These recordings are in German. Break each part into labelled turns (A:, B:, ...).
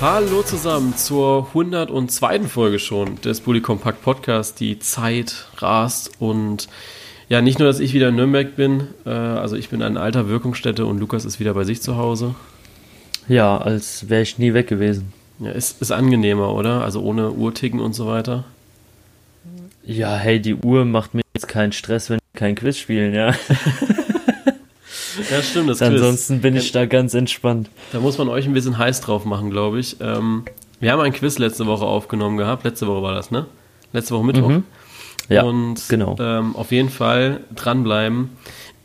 A: Hallo zusammen zur 102. Folge schon des Bully Compact Podcast. Die Zeit rast und ja, nicht nur, dass ich wieder in Nürnberg bin, äh, also ich bin an alter Wirkungsstätte und Lukas ist wieder bei sich zu Hause.
B: Ja, als wäre ich nie weg gewesen.
A: Ja, ist, ist angenehmer, oder? Also ohne Uhrticken und so weiter.
B: Ja, hey, die Uhr macht mir jetzt keinen Stress, wenn wir kein Quiz spielen, ja.
A: Ja, stimmt, das
B: Ansonsten Quiz. bin ich da ganz entspannt.
A: Da muss man euch ein bisschen heiß drauf machen, glaube ich. Ähm, wir haben ein Quiz letzte Woche aufgenommen gehabt. Letzte Woche war das, ne? Letzte Woche Mittwoch. Mhm.
B: Ja,
A: und
B: genau.
A: Ähm, auf jeden Fall dranbleiben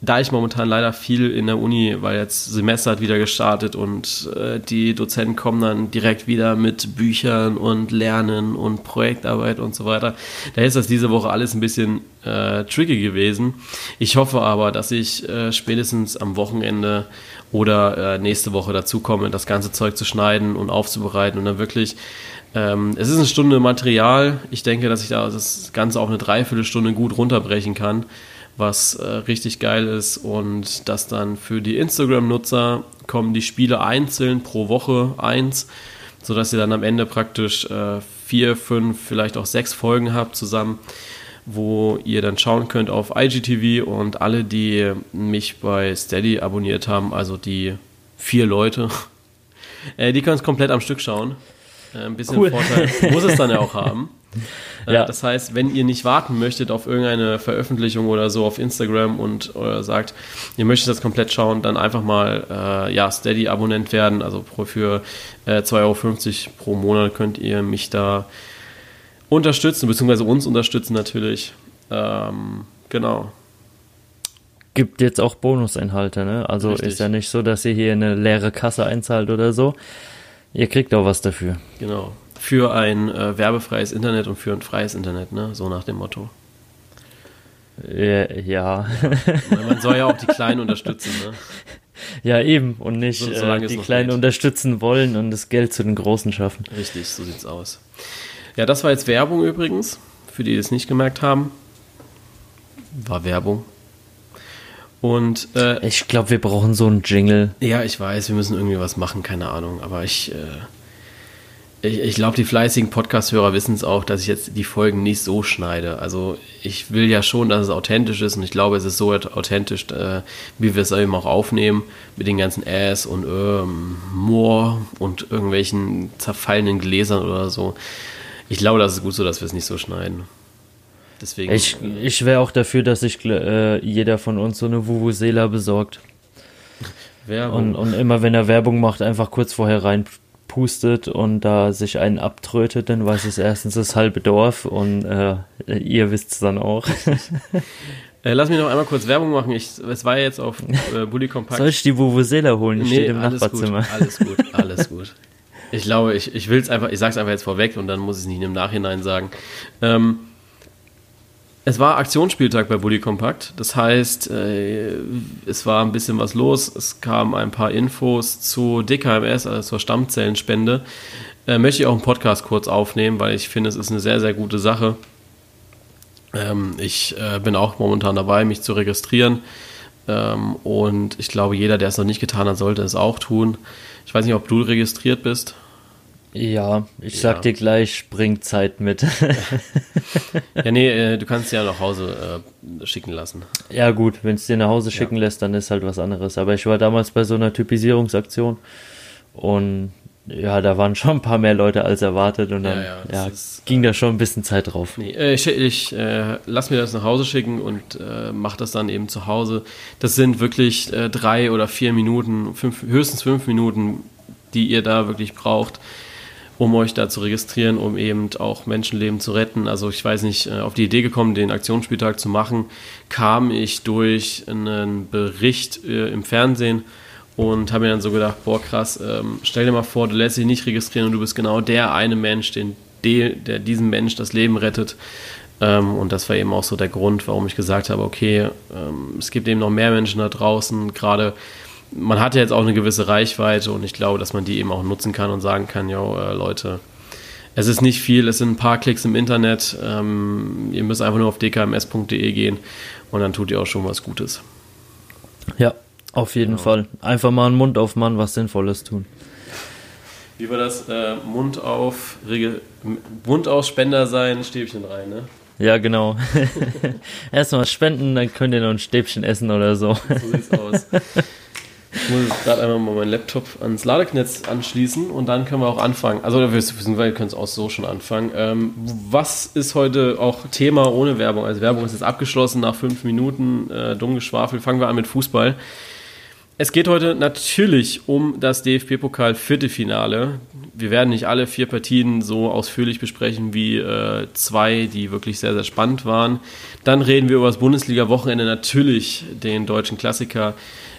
A: da ich momentan leider viel in der Uni, weil jetzt Semester hat wieder gestartet und äh, die Dozenten kommen dann direkt wieder mit Büchern und Lernen und Projektarbeit und so weiter. Da ist das diese Woche alles ein bisschen äh, tricky gewesen. Ich hoffe aber, dass ich äh, spätestens am Wochenende oder äh, nächste Woche dazu komme, das ganze Zeug zu schneiden und aufzubereiten und dann wirklich ähm, es ist eine Stunde Material. Ich denke, dass ich da das Ganze auch eine Dreiviertelstunde gut runterbrechen kann was äh, richtig geil ist. Und das dann für die Instagram-Nutzer kommen die Spiele einzeln pro Woche eins, sodass ihr dann am Ende praktisch äh, vier, fünf, vielleicht auch sechs Folgen habt zusammen, wo ihr dann schauen könnt auf IGTV und alle, die mich bei Steady abonniert haben, also die vier Leute, äh, die können es komplett am Stück schauen. Äh, ein bisschen cool. Vorteil muss es dann ja auch haben. Äh, ja. Das heißt, wenn ihr nicht warten möchtet auf irgendeine Veröffentlichung oder so auf Instagram und oder sagt, ihr möchtet das komplett schauen, dann einfach mal äh, ja, Steady-Abonnent werden. Also für äh, 2,50 Euro pro Monat könnt ihr mich da unterstützen, beziehungsweise uns unterstützen natürlich. Ähm, genau
B: gibt jetzt auch Bonusinhalte, ne? Also Richtig. ist ja nicht so, dass ihr hier eine leere Kasse einzahlt oder so. Ihr kriegt auch was dafür.
A: Genau für ein äh, werbefreies Internet und für ein freies Internet, ne? So nach dem Motto.
B: Äh, ja.
A: Man soll ja auch die Kleinen unterstützen, ne?
B: Ja, eben. Und nicht so, äh, die Kleinen geht. unterstützen wollen und das Geld zu den Großen schaffen.
A: Richtig, so sieht's aus. Ja, das war jetzt Werbung übrigens, für die, die es nicht gemerkt haben. War Werbung. Und äh,
B: ich glaube, wir brauchen so einen Jingle.
A: Ja, ich weiß, wir müssen irgendwie was machen, keine Ahnung. Aber ich, äh, ich, ich glaube, die fleißigen Podcast-Hörer wissen es auch, dass ich jetzt die Folgen nicht so schneide. Also ich will ja schon, dass es authentisch ist und ich glaube, es ist so authentisch, äh, wie wir es eben auch aufnehmen, mit den ganzen Äs und ähm, Moor und irgendwelchen zerfallenen Gläsern oder so. Ich glaube, das ist gut so, dass wir es nicht so schneiden.
B: Deswegen, ich ich wäre auch dafür, dass sich äh, jeder von uns so eine Vuvuzela besorgt. Werbung. Und, und immer wenn er Werbung macht, einfach kurz vorher rein pustet und da sich einen abtrötet, dann weiß es erstens das halbe Dorf und äh, ihr wisst es dann auch.
A: äh, lass mich noch einmal kurz Werbung machen. Ich, es war jetzt auf äh, Bully Compact.
B: Soll ich die Vuvuzela holen?
A: Die nee, steht im alles Nachbarzimmer. Gut, alles gut, alles gut. Ich glaube, ich, ich will es einfach, ich sage es einfach jetzt vorweg und dann muss ich es nicht im Nachhinein sagen. Ähm, es war Aktionsspieltag bei Bully Compact. Das heißt, äh, es war ein bisschen was los. Es kamen ein paar Infos zu DKMS, also zur Stammzellenspende. Äh, möchte ich auch einen Podcast kurz aufnehmen, weil ich finde, es ist eine sehr, sehr gute Sache. Ähm, ich äh, bin auch momentan dabei, mich zu registrieren. Ähm, und ich glaube, jeder, der es noch nicht getan hat, sollte es auch tun. Ich weiß nicht, ob du registriert bist.
B: Ja, ich sag dir gleich, bring Zeit mit.
A: ja, nee, äh, du kannst es ja nach Hause äh, schicken lassen.
B: Ja, gut, wenn es dir nach Hause schicken ja. lässt, dann ist halt was anderes. Aber ich war damals bei so einer Typisierungsaktion und ja, da waren schon ein paar mehr Leute als erwartet und dann ja, ja, ist, ging da schon ein bisschen Zeit drauf.
A: Nee, äh, ich, ich äh, lass mir das nach Hause schicken und äh, mach das dann eben zu Hause. Das sind wirklich äh, drei oder vier Minuten, fünf, höchstens fünf Minuten, die ihr da wirklich braucht um euch da zu registrieren, um eben auch Menschenleben zu retten. Also ich weiß nicht, äh, auf die Idee gekommen, den Aktionsspieltag zu machen, kam ich durch einen Bericht äh, im Fernsehen und habe mir dann so gedacht, boah krass, ähm, stell dir mal vor, du lässt dich nicht registrieren und du bist genau der eine Mensch, den, der diesem Mensch das Leben rettet. Ähm, und das war eben auch so der Grund, warum ich gesagt habe, okay, ähm, es gibt eben noch mehr Menschen da draußen, gerade man hat ja jetzt auch eine gewisse Reichweite und ich glaube, dass man die eben auch nutzen kann und sagen kann, jo, äh, Leute, es ist nicht viel, es sind ein paar Klicks im Internet. Ähm, ihr müsst einfach nur auf dkms.de gehen und dann tut ihr auch schon was Gutes.
B: Ja, auf jeden genau. Fall. Einfach mal einen Mund aufmachen, was Sinnvolles tun.
A: wie war das? Äh, Mund auf, Regel, Mund auf, Spender sein, Stäbchen rein, ne?
B: Ja, genau. Erstmal spenden, dann könnt ihr noch ein Stäbchen essen oder so. So sieht's aus.
A: Ich muss jetzt gerade einmal mal meinen Laptop ans Ladeknetz anschließen und dann können wir auch anfangen. Also wir, wir können es auch so schon anfangen. Ähm, was ist heute auch Thema ohne Werbung? Also Werbung ist jetzt abgeschlossen nach fünf Minuten. Äh, dumm geschwafelt. Fangen wir an mit Fußball. Es geht heute natürlich um das DFB-Pokal-Viertelfinale. Wir werden nicht alle vier Partien so ausführlich besprechen wie äh, zwei, die wirklich sehr, sehr spannend waren. Dann reden wir über das Bundesliga-Wochenende, natürlich den deutschen Klassiker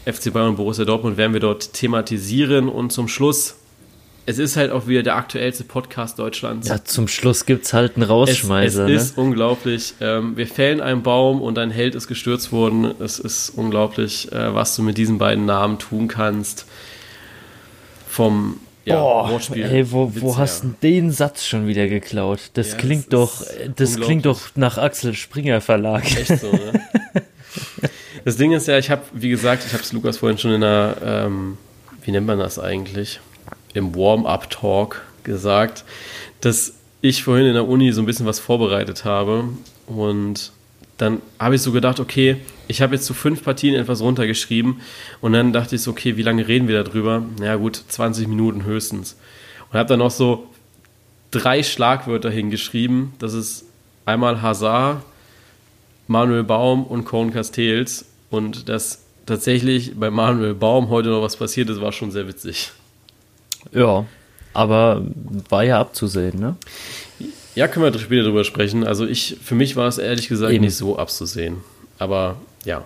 A: FC Bayern und Borussia Dortmund werden wir dort thematisieren. Und zum Schluss es ist halt auch wieder der aktuellste Podcast Deutschlands.
B: Ja, zum Schluss gibt es halt einen Rausschmeißer.
A: Es, es ne? ist unglaublich. Ähm, wir fällen einen Baum und ein Held ist gestürzt worden. Es ist unglaublich, äh, was du mit diesen beiden Namen tun kannst. Vom
B: ja, Boah, Wortspiel. Ey, wo, wo hast du den Satz schon wieder geklaut? Das ja, klingt doch, das klingt doch nach Axel Springer Verlag. Echt so, ne?
A: das Ding ist ja, ich habe, wie gesagt, ich habe es Lukas vorhin schon in der, ähm, wie nennt man das eigentlich? im Warm-up-Talk gesagt, dass ich vorhin in der Uni so ein bisschen was vorbereitet habe und dann habe ich so gedacht, okay, ich habe jetzt zu fünf Partien etwas runtergeschrieben und dann dachte ich so, okay, wie lange reden wir darüber? Na ja, gut, 20 Minuten höchstens. Und habe dann noch so drei Schlagwörter hingeschrieben. Das ist einmal Hazard, Manuel Baum und Cohn Castells. Und dass tatsächlich bei Manuel Baum heute noch was passiert ist, war schon sehr witzig.
B: Ja, aber war ja abzusehen, ne?
A: Ja, können wir später drüber sprechen. Also ich, für mich war es ehrlich gesagt Eben. nicht so abzusehen. Aber ja.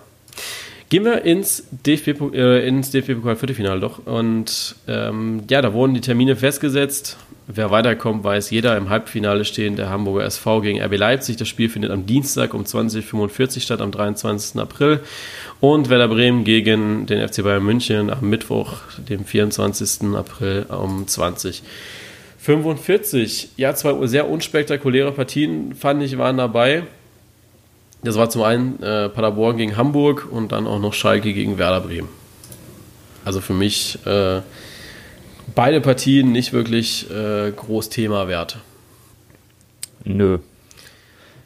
A: Gehen wir ins DFB, äh, Viertelfinale doch. Und ähm, ja, da wurden die Termine festgesetzt. Wer weiterkommt, weiß jeder. Im Halbfinale stehen der Hamburger SV gegen RB Leipzig. Das Spiel findet am Dienstag um 20.45 Uhr statt, am 23. April. Und Werder Bremen gegen den FC Bayern München am Mittwoch, dem 24. April um 20.45 Ja, zwei sehr unspektakuläre Partien, fand ich, waren dabei. Das war zum einen äh, Paderborn gegen Hamburg und dann auch noch Schalke gegen Werder Bremen. Also für mich äh, beide Partien nicht wirklich äh, groß Thema wert.
B: Nö.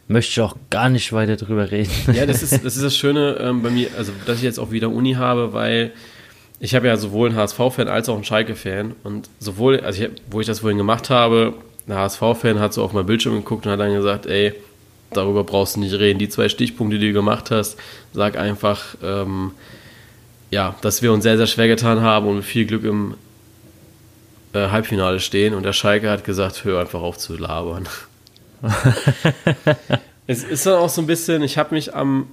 B: Möchte ich auch gar nicht weiter drüber reden.
A: Ja, das ist das, ist das Schöne ähm, bei mir, also dass ich jetzt auch wieder Uni habe, weil ich habe ja sowohl einen HSV-Fan als auch einen Schalke-Fan. Und sowohl, also ich, wo ich das vorhin gemacht habe, der HSV-Fan hat so auf mein Bildschirm geguckt und hat dann gesagt, ey, darüber brauchst du nicht reden. Die zwei Stichpunkte, die du gemacht hast, sag einfach, ähm, ja, dass wir uns sehr, sehr schwer getan haben und mit viel Glück im äh, Halbfinale stehen. Und der Schalke hat gesagt, hör einfach auf zu labern. es ist dann auch so ein bisschen, ich habe mich am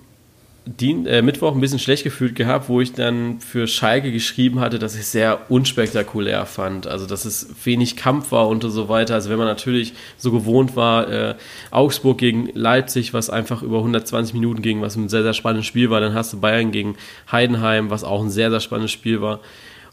A: Dien, äh, Mittwoch ein bisschen schlecht gefühlt gehabt, wo ich dann für Schalke geschrieben hatte, dass ich sehr unspektakulär fand. Also, dass es wenig Kampf war und so weiter. Also, wenn man natürlich so gewohnt war, äh, Augsburg gegen Leipzig, was einfach über 120 Minuten ging, was ein sehr, sehr spannendes Spiel war. Dann hast du Bayern gegen Heidenheim, was auch ein sehr, sehr spannendes Spiel war.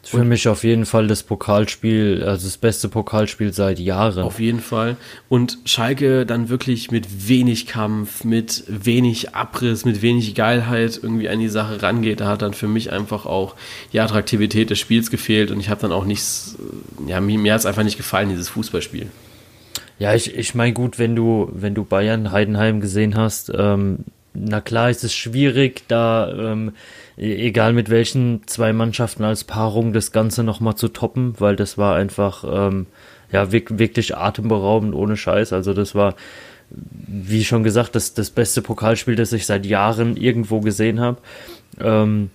B: Für mich auf jeden Fall das Pokalspiel, also das beste Pokalspiel seit Jahren.
A: Auf jeden Fall. Und Schalke dann wirklich mit wenig Kampf, mit wenig Abriss, mit wenig Geilheit irgendwie an die Sache rangeht. Da hat dann für mich einfach auch die Attraktivität des Spiels gefehlt und ich habe dann auch nichts, ja, mir, mir hat es einfach nicht gefallen, dieses Fußballspiel.
B: Ja, ich, ich meine, gut, wenn du, wenn du Bayern Heidenheim gesehen hast, ähm, na klar ist es schwierig, da ähm, egal mit welchen zwei Mannschaften als Paarung das Ganze nochmal zu toppen, weil das war einfach, ähm, ja, wirklich atemberaubend ohne Scheiß. Also das war, wie schon gesagt, das, das beste Pokalspiel, das ich seit Jahren irgendwo gesehen habe. Ähm,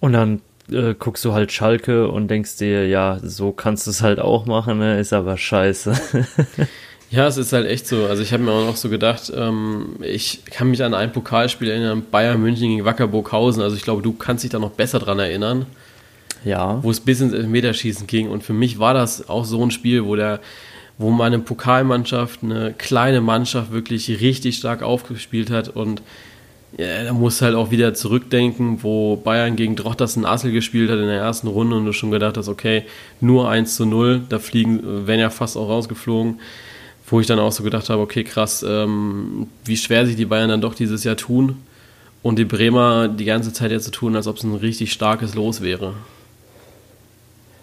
B: und dann äh, guckst du halt Schalke und denkst dir, ja, so kannst du es halt auch machen, ne? ist aber scheiße.
A: Ja, es ist halt echt so. Also ich habe mir auch noch so gedacht, ähm, ich kann mich an ein Pokalspiel erinnern, Bayern München gegen Wacker Burghausen. Also ich glaube, du kannst dich da noch besser dran erinnern. Ja. Wo es bis ins Elfmeterschießen ging. Und für mich war das auch so ein Spiel, wo der, wo meine Pokalmannschaft, eine kleine Mannschaft wirklich richtig stark aufgespielt hat und ja, da musst du halt auch wieder zurückdenken, wo Bayern gegen Drochtersen Assel gespielt hat in der ersten Runde und du schon gedacht hast, okay, nur 1 zu 0, da fliegen, werden ja fast auch rausgeflogen wo ich dann auch so gedacht habe, okay, krass, ähm, wie schwer sich die Bayern dann doch dieses Jahr tun und die Bremer die ganze Zeit jetzt so tun, als ob es ein richtig starkes Los wäre.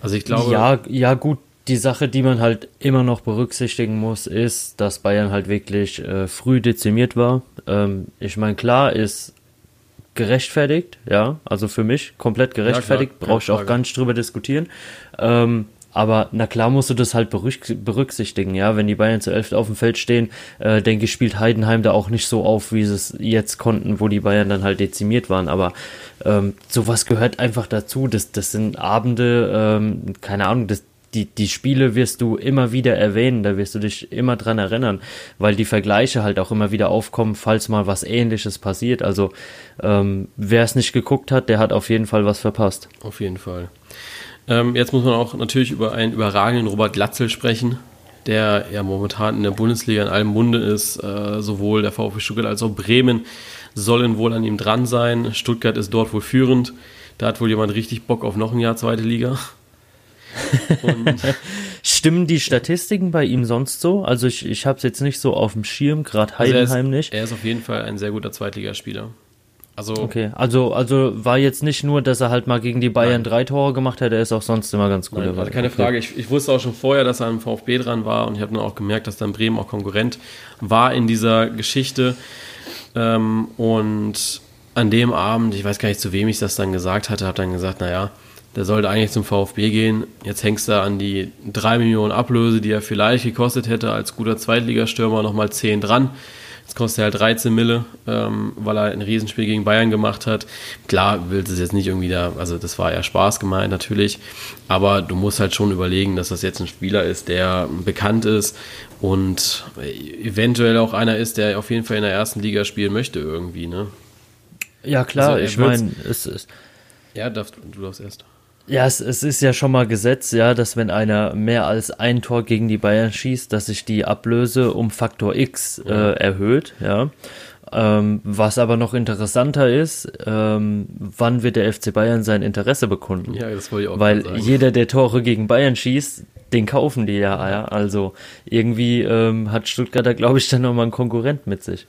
B: Also ich glaube. Ja, ja gut, die Sache, die man halt immer noch berücksichtigen muss, ist, dass Bayern halt wirklich äh, früh dezimiert war. Ähm, ich meine, klar ist gerechtfertigt, ja, also für mich komplett gerechtfertigt, ja, brauche ich auch gar nicht drüber diskutieren. Ähm, aber na klar musst du das halt berücksichtigen, ja. Wenn die Bayern zu elf auf dem Feld stehen, äh, denke ich, spielt Heidenheim da auch nicht so auf, wie sie es jetzt konnten, wo die Bayern dann halt dezimiert waren. Aber ähm, sowas gehört einfach dazu. Das, das sind Abende, ähm, keine Ahnung, das, die, die Spiele wirst du immer wieder erwähnen, da wirst du dich immer dran erinnern, weil die Vergleiche halt auch immer wieder aufkommen, falls mal was ähnliches passiert. Also ähm, wer es nicht geguckt hat, der hat auf jeden Fall was verpasst.
A: Auf jeden Fall. Ähm, jetzt muss man auch natürlich über einen überragenden Robert Glatzel sprechen, der ja momentan in der Bundesliga in allem Munde ist. Äh, sowohl der VfB Stuttgart als auch Bremen sollen wohl an ihm dran sein. Stuttgart ist dort wohl führend. Da hat wohl jemand richtig Bock auf noch ein Jahr zweite Liga.
B: Stimmen die Statistiken bei ihm sonst so? Also ich, ich habe es jetzt nicht so auf dem Schirm, gerade Heidenheim also
A: er ist,
B: nicht.
A: Er ist auf jeden Fall ein sehr guter Zweitligaspieler.
B: Also okay, also, also war jetzt nicht nur, dass er halt mal gegen die Bayern Nein. drei Tore gemacht hat, er ist auch sonst immer ganz gut.
A: Nein, also keine okay. Frage. Ich, ich, wusste auch schon vorher, dass er am VfB dran war und ich habe dann auch gemerkt, dass dann Bremen auch Konkurrent war in dieser Geschichte. Ähm, und an dem Abend, ich weiß gar nicht, zu wem ich das dann gesagt hatte, habe dann gesagt, naja, der sollte eigentlich zum VfB gehen. Jetzt hängst du an die 3 Millionen Ablöse, die er vielleicht gekostet hätte als guter Zweitligastürmer, nochmal 10 dran. Jetzt kostet er halt 13 Mille, ähm, weil er ein Riesenspiel gegen Bayern gemacht hat. Klar, will es jetzt nicht irgendwie da, also das war eher Spaß gemeint natürlich, aber du musst halt schon überlegen, dass das jetzt ein Spieler ist, der bekannt ist und eventuell auch einer ist, der auf jeden Fall in der ersten Liga spielen möchte irgendwie, ne?
B: Ja, klar, also ich meine, es ist.
A: Ja, darfst, du darfst erst.
B: Ja, es, es ist ja schon mal Gesetz, ja, dass wenn einer mehr als ein Tor gegen die Bayern schießt, dass sich die Ablöse um Faktor X äh, erhöht, ja. Ähm, was aber noch interessanter ist, ähm, wann wird der FC Bayern sein Interesse bekunden? Ja, das wollte ich auch Weil jeder, der Tore gegen Bayern schießt, den kaufen die ja, ja. Also irgendwie ähm, hat Stuttgart da, glaube ich, dann nochmal einen Konkurrent mit sich.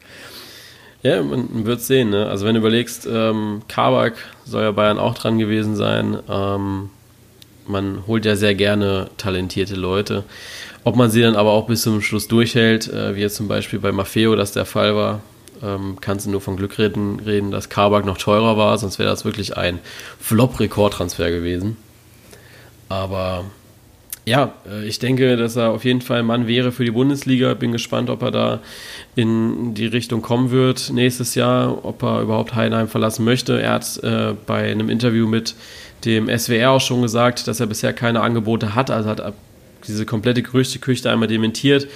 A: Ja, man wird sehen. Ne? Also wenn du überlegst, ähm, Kabak soll ja Bayern auch dran gewesen sein. Ähm, man holt ja sehr gerne talentierte Leute. Ob man sie dann aber auch bis zum Schluss durchhält, äh, wie jetzt zum Beispiel bei Maffeo das der Fall war, ähm, kannst du nur von Glück reden, reden dass Kabak noch teurer war, sonst wäre das wirklich ein Flop-Rekordtransfer gewesen. Aber ja, äh, ich denke, dass er auf jeden Fall ein Mann wäre für die Bundesliga. Bin gespannt, ob er da in die Richtung kommen wird nächstes Jahr, ob er überhaupt Heidenheim verlassen möchte. Er hat äh, bei einem Interview mit dem SWR auch schon gesagt, dass er bisher keine Angebote hat. Also hat diese komplette Gerüchteküche einmal dementiert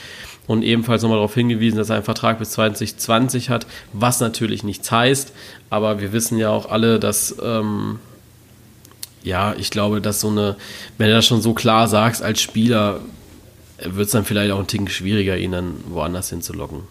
A: und ebenfalls nochmal darauf hingewiesen, dass er einen Vertrag bis 2020 hat, was natürlich nichts heißt. Aber wir wissen ja auch alle, dass. Ähm, ja, ich glaube, dass so eine, wenn du das schon so klar sagst als Spieler, wird es dann vielleicht auch ein Ticken schwieriger, ihn dann woanders hinzulocken.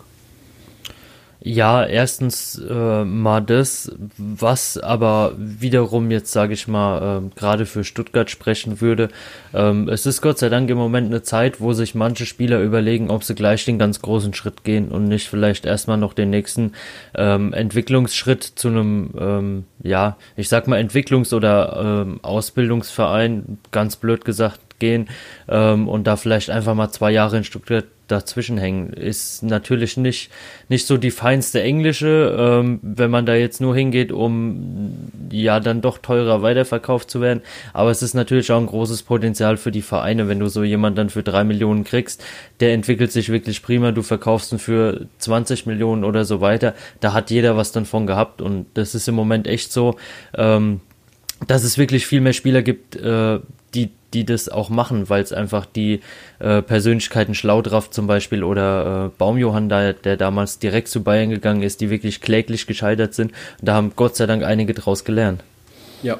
B: Ja, erstens äh, mal das, was aber wiederum jetzt, sage ich mal, äh, gerade für Stuttgart sprechen würde. Ähm, es ist Gott sei Dank im Moment eine Zeit, wo sich manche Spieler überlegen, ob sie gleich den ganz großen Schritt gehen und nicht vielleicht erstmal noch den nächsten ähm, Entwicklungsschritt zu einem, ähm, ja, ich sag mal Entwicklungs- oder ähm, Ausbildungsverein, ganz blöd gesagt, gehen ähm, und da vielleicht einfach mal zwei Jahre in Stuttgart dazwischen hängen. Ist natürlich nicht, nicht so die feinste englische, ähm, wenn man da jetzt nur hingeht, um ja dann doch teurer weiterverkauft zu werden. Aber es ist natürlich auch ein großes Potenzial für die Vereine, wenn du so jemanden dann für drei Millionen kriegst, der entwickelt sich wirklich prima, du verkaufst ihn für 20 Millionen oder so weiter. Da hat jeder was dann von gehabt und das ist im Moment echt so. Ähm, dass es wirklich viel mehr Spieler gibt, äh, die, die das auch machen, weil es einfach die äh, Persönlichkeiten Schlaudraff zum Beispiel oder äh, Baumjohann, da, der damals direkt zu Bayern gegangen ist, die wirklich kläglich gescheitert sind. Und da haben Gott sei Dank einige draus gelernt.
A: Ja,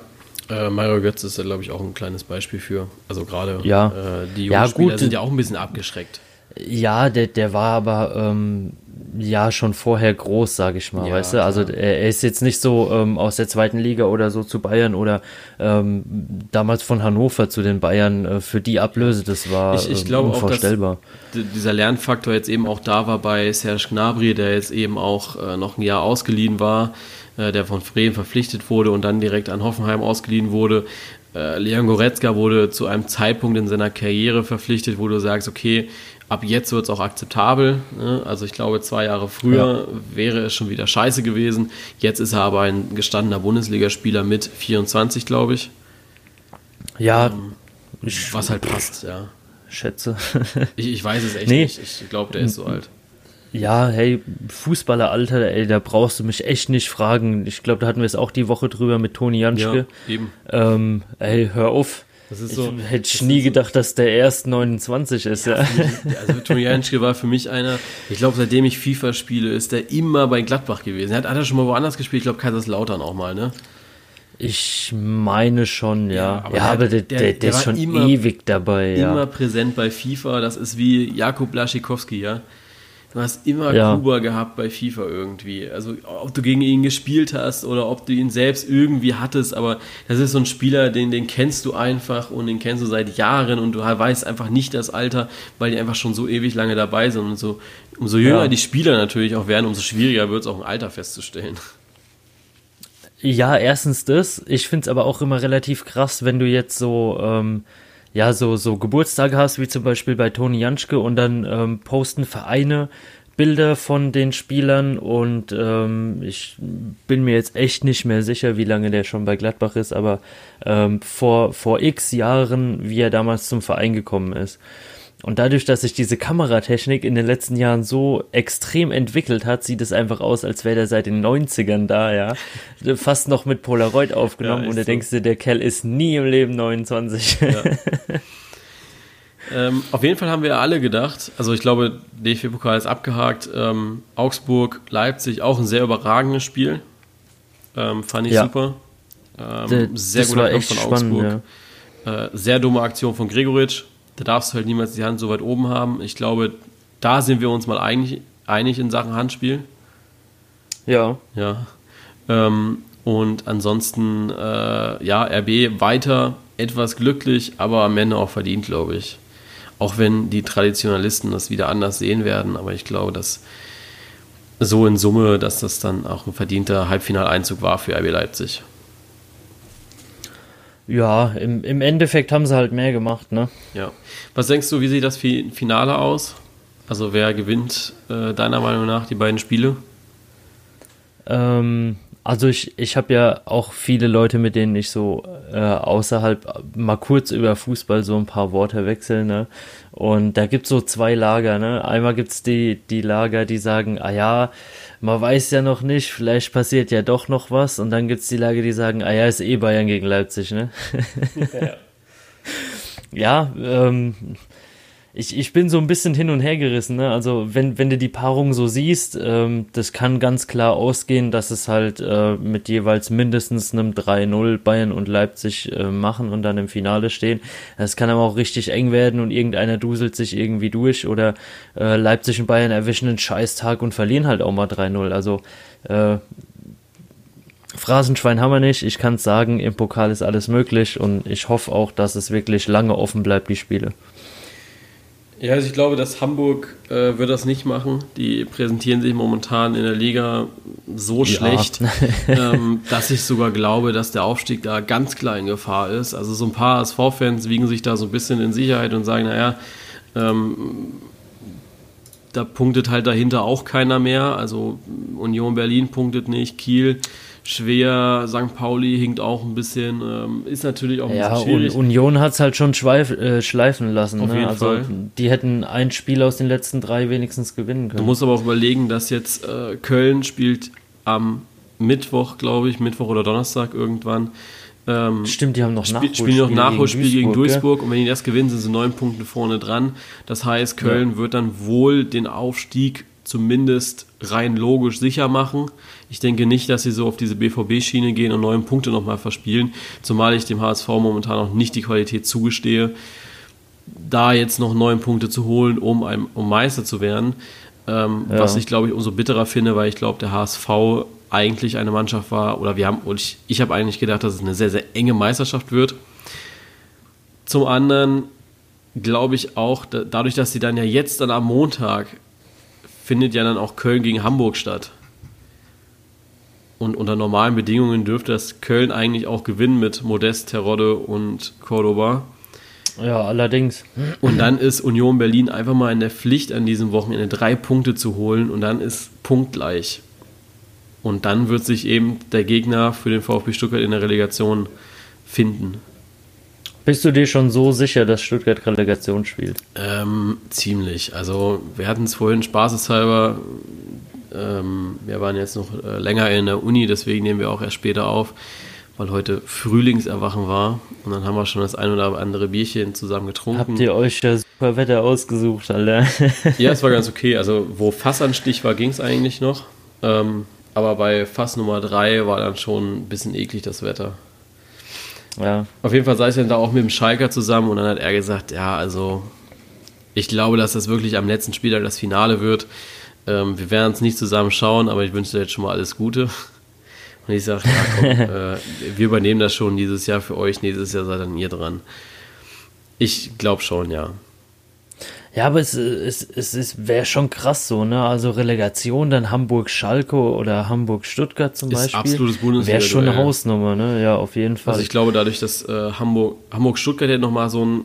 A: äh, Mario Götz ist da, glaube ich, auch ein kleines Beispiel für. Also gerade
B: ja.
A: äh, die jungen ja, Spieler sind ja auch ein bisschen abgeschreckt.
B: Ja, der, der war aber ähm, ja schon vorher groß, sage ich mal, ja, weißt du? Also er, er, ist jetzt nicht so ähm, aus der zweiten Liga oder so zu Bayern oder ähm, damals von Hannover zu den Bayern äh, für die Ablöse, das war
A: ich, ich ähm, glaube unvorstellbar. Auch, dass dieser Lernfaktor jetzt eben auch da war bei Serge Gnabry, der jetzt eben auch äh, noch ein Jahr ausgeliehen war, äh, der von Bremen verpflichtet wurde und dann direkt an Hoffenheim ausgeliehen wurde Äh, Leon Goretzka wurde zu einem Zeitpunkt in seiner Karriere verpflichtet, wo du sagst, okay, ab jetzt wird es auch akzeptabel. Ne? Also ich glaube, zwei Jahre früher ja. wäre es schon wieder scheiße gewesen. Jetzt ist er aber ein gestandener Bundesligaspieler mit 24, glaube ich.
B: Ja,
A: ähm, was halt passt, ja.
B: Schätze.
A: ich, ich weiß es echt nee. nicht. Ich glaube, der ist so alt.
B: Ja, hey, Fußballeralter, ey, da brauchst du mich echt nicht fragen. Ich glaube, da hatten wir es auch die Woche drüber mit Toni Janschke. Ja, eben. Ähm, ey, hör auf. Das ist so, ich hätte nie gedacht, dass der erst 29 ist. Ja, ja.
A: Mich, also Toni Janschke war für mich einer, ich glaube, seitdem ich FIFA spiele, ist der immer bei Gladbach gewesen. Er hat, hat er schon mal woanders gespielt, ich glaube, Kaiserslautern auch mal, ne?
B: Ich meine schon, ja. Ja, aber, ja, aber der, der, der, der ist schon immer, ewig dabei,
A: ja. Immer präsent bei FIFA, das ist wie Jakub Laschikowski, ja. Du hast immer ja. Kuba gehabt bei FIFA irgendwie. Also ob du gegen ihn gespielt hast oder ob du ihn selbst irgendwie hattest, aber das ist so ein Spieler, den, den kennst du einfach und den kennst du seit Jahren und du weißt einfach nicht das Alter, weil die einfach schon so ewig lange dabei sind. Und so, umso jünger ja. die Spieler natürlich auch werden, umso schwieriger wird es auch ein Alter festzustellen.
B: Ja, erstens das. Ich finde es aber auch immer relativ krass, wenn du jetzt so, ähm, ja, so, so Geburtstage hast, wie zum Beispiel bei Toni Janschke und dann ähm, posten Vereine Bilder von den Spielern und ähm, ich bin mir jetzt echt nicht mehr sicher, wie lange der schon bei Gladbach ist, aber ähm, vor, vor x Jahren, wie er damals zum Verein gekommen ist. Und dadurch, dass sich diese Kameratechnik in den letzten Jahren so extrem entwickelt hat, sieht es einfach aus, als wäre der seit den 90ern da, ja. Fast noch mit Polaroid aufgenommen ja, und da so. denkst du, der Kerl ist nie im Leben 29. Ja.
A: ähm, auf jeden Fall haben wir alle gedacht, also ich glaube, DFB-Pokal ist abgehakt. Ähm, Augsburg, Leipzig, auch ein sehr überragendes Spiel. Ähm, fand ich ja. super. Ähm, sehr guter Kampf von Augsburg. Spannend, äh, sehr dumme Aktion von Gregoritsch da darfst du halt niemals die Hand so weit oben haben. Ich glaube, da sind wir uns mal einig, einig in Sachen Handspiel.
B: Ja.
A: Ja. Ähm, und ansonsten, äh, ja, RB weiter etwas glücklich, aber am Ende auch verdient, glaube ich. Auch wenn die Traditionalisten das wieder anders sehen werden, aber ich glaube, dass so in Summe, dass das dann auch ein verdienter Halbfinaleinzug war für RB Leipzig.
B: Ja, im, im Endeffekt haben sie halt mehr gemacht, ne?
A: Ja. Was denkst du, wie sieht das Finale aus? Also wer gewinnt äh, deiner Meinung nach die beiden Spiele?
B: Ähm, also ich, ich habe ja auch viele Leute, mit denen ich so äh, außerhalb mal kurz über Fußball so ein paar Worte wechsel, ne? Und da gibt's so zwei Lager, ne? Einmal gibt's die, die Lager, die sagen, ah ja, man weiß ja noch nicht, vielleicht passiert ja doch noch was. Und dann gibt es die Lage, die sagen, ah ja, ist eh Bayern gegen Leipzig, ne? ja, ja ähm, ich, ich bin so ein bisschen hin und her gerissen. Ne? Also wenn, wenn du die Paarung so siehst, ähm, das kann ganz klar ausgehen, dass es halt äh, mit jeweils mindestens einem 3-0 Bayern und Leipzig äh, machen und dann im Finale stehen. Es kann aber auch richtig eng werden und irgendeiner duselt sich irgendwie durch oder äh, Leipzig und Bayern erwischen einen Scheißtag und verlieren halt auch mal 3-0. Also äh, Phrasenschwein haben wir nicht. Ich kann sagen, im Pokal ist alles möglich und ich hoffe auch, dass es wirklich lange offen bleibt, die Spiele.
A: Ja, also ich glaube, dass Hamburg äh, wird das nicht machen. Die präsentieren sich momentan in der Liga so ja. schlecht, ähm, dass ich sogar glaube, dass der Aufstieg da ganz klar in Gefahr ist. Also so ein paar SV-Fans wiegen sich da so ein bisschen in Sicherheit und sagen, naja, ähm, da punktet halt dahinter auch keiner mehr. Also Union Berlin punktet nicht, Kiel schwer. St. Pauli hinkt auch ein bisschen. Ähm, ist natürlich auch ein
B: ja, bisschen schwierig. Union hat es halt schon schweif, äh, schleifen lassen.
A: Auf
B: ne?
A: jeden
B: also,
A: Fall.
B: Die hätten ein Spiel aus den letzten drei wenigstens gewinnen können.
A: Du musst aber auch überlegen, dass jetzt äh, Köln spielt am Mittwoch, glaube ich, Mittwoch oder Donnerstag irgendwann.
B: Ähm, Stimmt, die haben noch
A: Nachholspiel, spielen noch Nachholspiel gegen Duisburg, gegen Duisburg und wenn die das gewinnen, sind sie neun Punkte vorne dran. Das heißt, Köln ja. wird dann wohl den Aufstieg zumindest rein logisch sicher machen. Ich denke nicht, dass sie so auf diese BVB-Schiene gehen und neun Punkte nochmal verspielen, zumal ich dem HSV momentan auch nicht die Qualität zugestehe, da jetzt noch neun Punkte zu holen, um, ein, um Meister zu werden. Ähm, ja. Was ich, glaube ich, umso bitterer finde, weil ich glaube, der HSV eigentlich eine Mannschaft war, oder wir haben, und ich, ich habe eigentlich gedacht, dass es eine sehr, sehr enge Meisterschaft wird. Zum anderen glaube ich auch, da, dadurch, dass sie dann ja jetzt dann am Montag findet ja dann auch Köln gegen Hamburg statt. Und unter normalen Bedingungen dürfte das Köln eigentlich auch gewinnen mit Modest, Terodde und Cordoba.
B: Ja, allerdings.
A: Und dann ist Union Berlin einfach mal in der Pflicht, an diesem Wochenende drei Punkte zu holen und dann ist punktgleich. Und dann wird sich eben der Gegner für den VfB Stuttgart in der Relegation finden.
B: Bist du dir schon so sicher, dass Stuttgart Relegation spielt?
A: Ähm, ziemlich. Also wir hatten es vorhin spaßeshalber. Ähm, wir waren jetzt noch äh, länger in der Uni, deswegen nehmen wir auch erst später auf weil heute Frühlingserwachen war und dann haben wir schon das ein oder andere Bierchen zusammen getrunken.
B: Habt ihr euch das super Wetter ausgesucht, Alter?
A: ja, es war ganz okay. Also wo Fassanstich war, ging es eigentlich noch. Ähm, aber bei Fass Nummer 3 war dann schon ein bisschen eklig das Wetter. Ja. Auf jeden Fall sei es dann da auch mit dem Schalker zusammen und dann hat er gesagt, ja, also ich glaube, dass das wirklich am letzten Spieltag das Finale wird. Ähm, wir werden es nicht zusammen schauen, aber ich wünsche dir jetzt schon mal alles Gute. Und ich sage, ja, komm, äh, wir übernehmen das schon dieses Jahr für euch, nächstes Jahr seid dann ihr dran. Ich glaube schon, ja.
B: Ja, aber es, es, es, es wäre schon krass so, ne? Also Relegation, dann Hamburg-Schalke oder Hamburg-Stuttgart zum ist Beispiel. Absolutes Bundesliga. Wäre schon eine Hausnummer, ne? Ja, auf jeden Fall.
A: Also ich glaube, dadurch, dass äh, Hamburg, Hamburg-Stuttgart ja nochmal so ein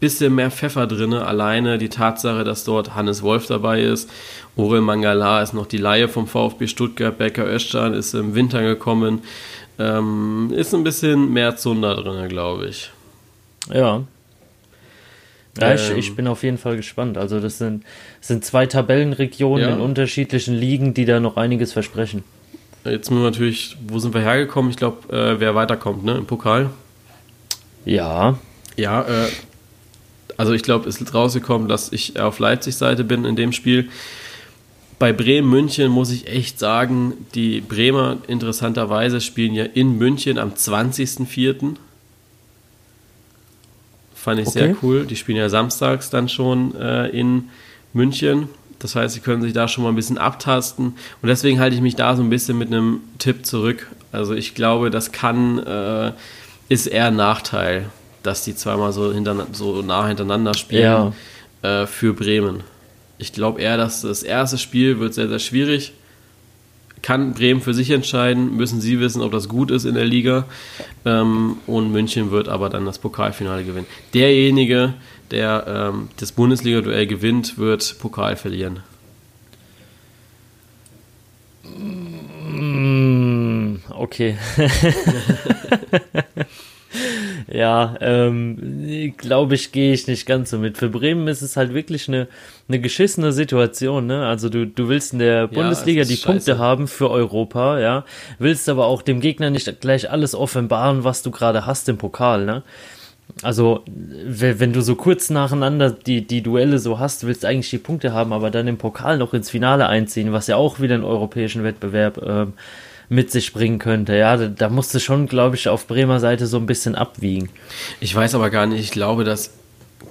A: bisschen mehr Pfeffer drin. Alleine die Tatsache, dass dort Hannes Wolf dabei ist. Orel Mangala ist noch die Laie vom VfB Stuttgart. Becker Östern ist im Winter gekommen. Ähm, ist ein bisschen mehr Zunder drin, glaube ich.
B: Ja. Ja, ähm, ich, ich, bin auf jeden Fall gespannt. Also das sind, das sind zwei Tabellenregionen ja. in unterschiedlichen Ligen, die da noch einiges versprechen.
A: Jetzt müssen wir natürlich, wo sind wir hergekommen? Ich glaube, äh, wer weiterkommt, ne? Im Pokal.
B: Ja.
A: Ja, äh, also ich glaube, es ist rausgekommen, dass ich auf Leipzig-Seite bin in dem Spiel. Bei Bremen München muss ich echt sagen, die Bremer interessanterweise spielen ja in München am 20.04. Fand ich okay. sehr cool. Die spielen ja samstags dann schon äh, in München. Das heißt, sie können sich da schon mal ein bisschen abtasten. Und deswegen halte ich mich da so ein bisschen mit einem Tipp zurück. Also ich glaube, das kann, äh, ist eher ein Nachteil dass die zweimal so, so nah hintereinander spielen ja. äh, für Bremen. Ich glaube eher, dass das erste Spiel wird sehr, sehr schwierig. Kann Bremen für sich entscheiden, müssen sie wissen, ob das gut ist in der Liga. Ähm, und München wird aber dann das Pokalfinale gewinnen. Derjenige, der ähm, das Bundesliga-Duell gewinnt, wird Pokal verlieren.
B: Mm, okay. ja, ähm, glaube ich, gehe ich nicht ganz so mit. Für Bremen ist es halt wirklich eine, eine geschissene Situation, ne? Also du, du willst in der Bundesliga die scheiße. Punkte haben für Europa, ja, willst aber auch dem Gegner nicht gleich alles offenbaren, was du gerade hast im Pokal, ne? Also, wenn du so kurz nacheinander die, die Duelle so hast, willst du eigentlich die Punkte haben, aber dann im Pokal noch ins Finale einziehen, was ja auch wieder einen europäischen Wettbewerb äh, mit sich bringen könnte. Ja, da, da musste schon, glaube ich, auf Bremer Seite so ein bisschen abwiegen.
A: Ich weiß aber gar nicht, ich glaube, das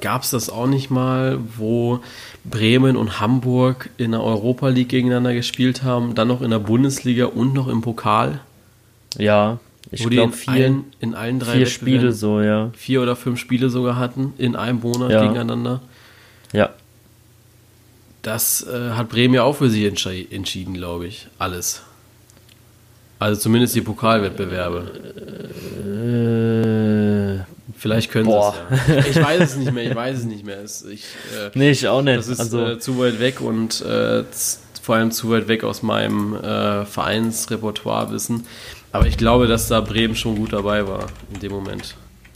A: gab es das auch nicht mal, wo Bremen und Hamburg in der Europa League gegeneinander gespielt haben, dann noch in der Bundesliga und noch im Pokal.
B: Ja, ich glaube vier,
A: in allen drei
B: vier Spiele so, ja.
A: Vier oder fünf Spiele sogar hatten in einem Monat ja. gegeneinander.
B: Ja.
A: Das äh, hat Bremen ja auch für sich entschieden, glaube ich. Alles. Also zumindest die Pokalwettbewerbe. Äh, Vielleicht können sie es ja. Ich weiß es nicht mehr, ich weiß es nicht mehr. Es, ich,
B: äh, nee, ich auch nicht.
A: Das ist also, äh, zu weit weg und äh, vor allem zu weit weg aus meinem äh, Vereinsrepertoirewissen. Aber ich glaube, dass da Bremen schon gut dabei war in dem Moment.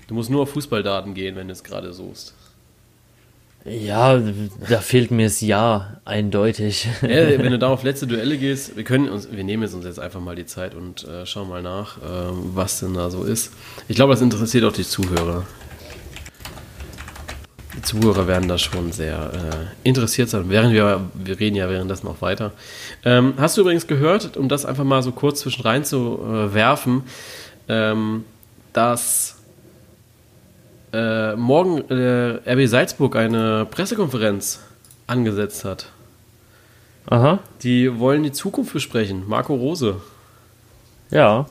A: Du musst nur auf Fußballdaten gehen, wenn du es gerade suchst.
B: Ja, da fehlt mir das Ja, eindeutig.
A: Ja, wenn du da auf letzte Duelle gehst, wir können uns, wir nehmen uns jetzt einfach mal die Zeit und äh, schauen mal nach, äh, was denn da so ist. Ich glaube, das interessiert auch die Zuhörer. Die Zuhörer werden da schon sehr äh, interessiert sein. Während wir, wir reden ja währenddessen noch weiter. Ähm, hast du übrigens gehört, um das einfach mal so kurz zwischen rein zu äh, werfen, ähm, dass äh, morgen äh, RB Salzburg eine Pressekonferenz angesetzt hat.
B: Aha.
A: Die wollen die Zukunft besprechen. Marco Rose.
B: Ja.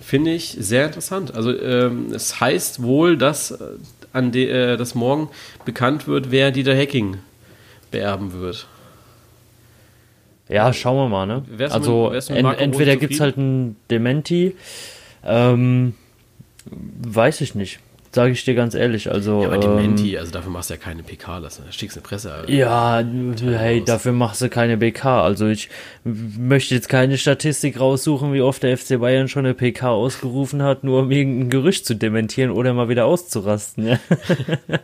A: Finde ich sehr interessant. Also ähm, es heißt wohl, dass, äh, an de, äh, dass morgen bekannt wird, wer Dieter Hacking beerben wird.
B: Ja, schauen wir mal, ne? Wärst also mit, en, entweder gibt es halt ein Dementi, ähm, weiß ich nicht. Sage ich dir ganz ehrlich. Also,
A: ja, aber Dementi, ähm, also dafür machst du ja keine PK, das schickst eine Presse.
B: Also ja, hey, dafür machst du keine BK. Also ich möchte jetzt keine Statistik raussuchen, wie oft der FC Bayern schon eine PK ausgerufen hat, nur um irgendein Gerücht zu dementieren oder mal wieder auszurasten. Ja.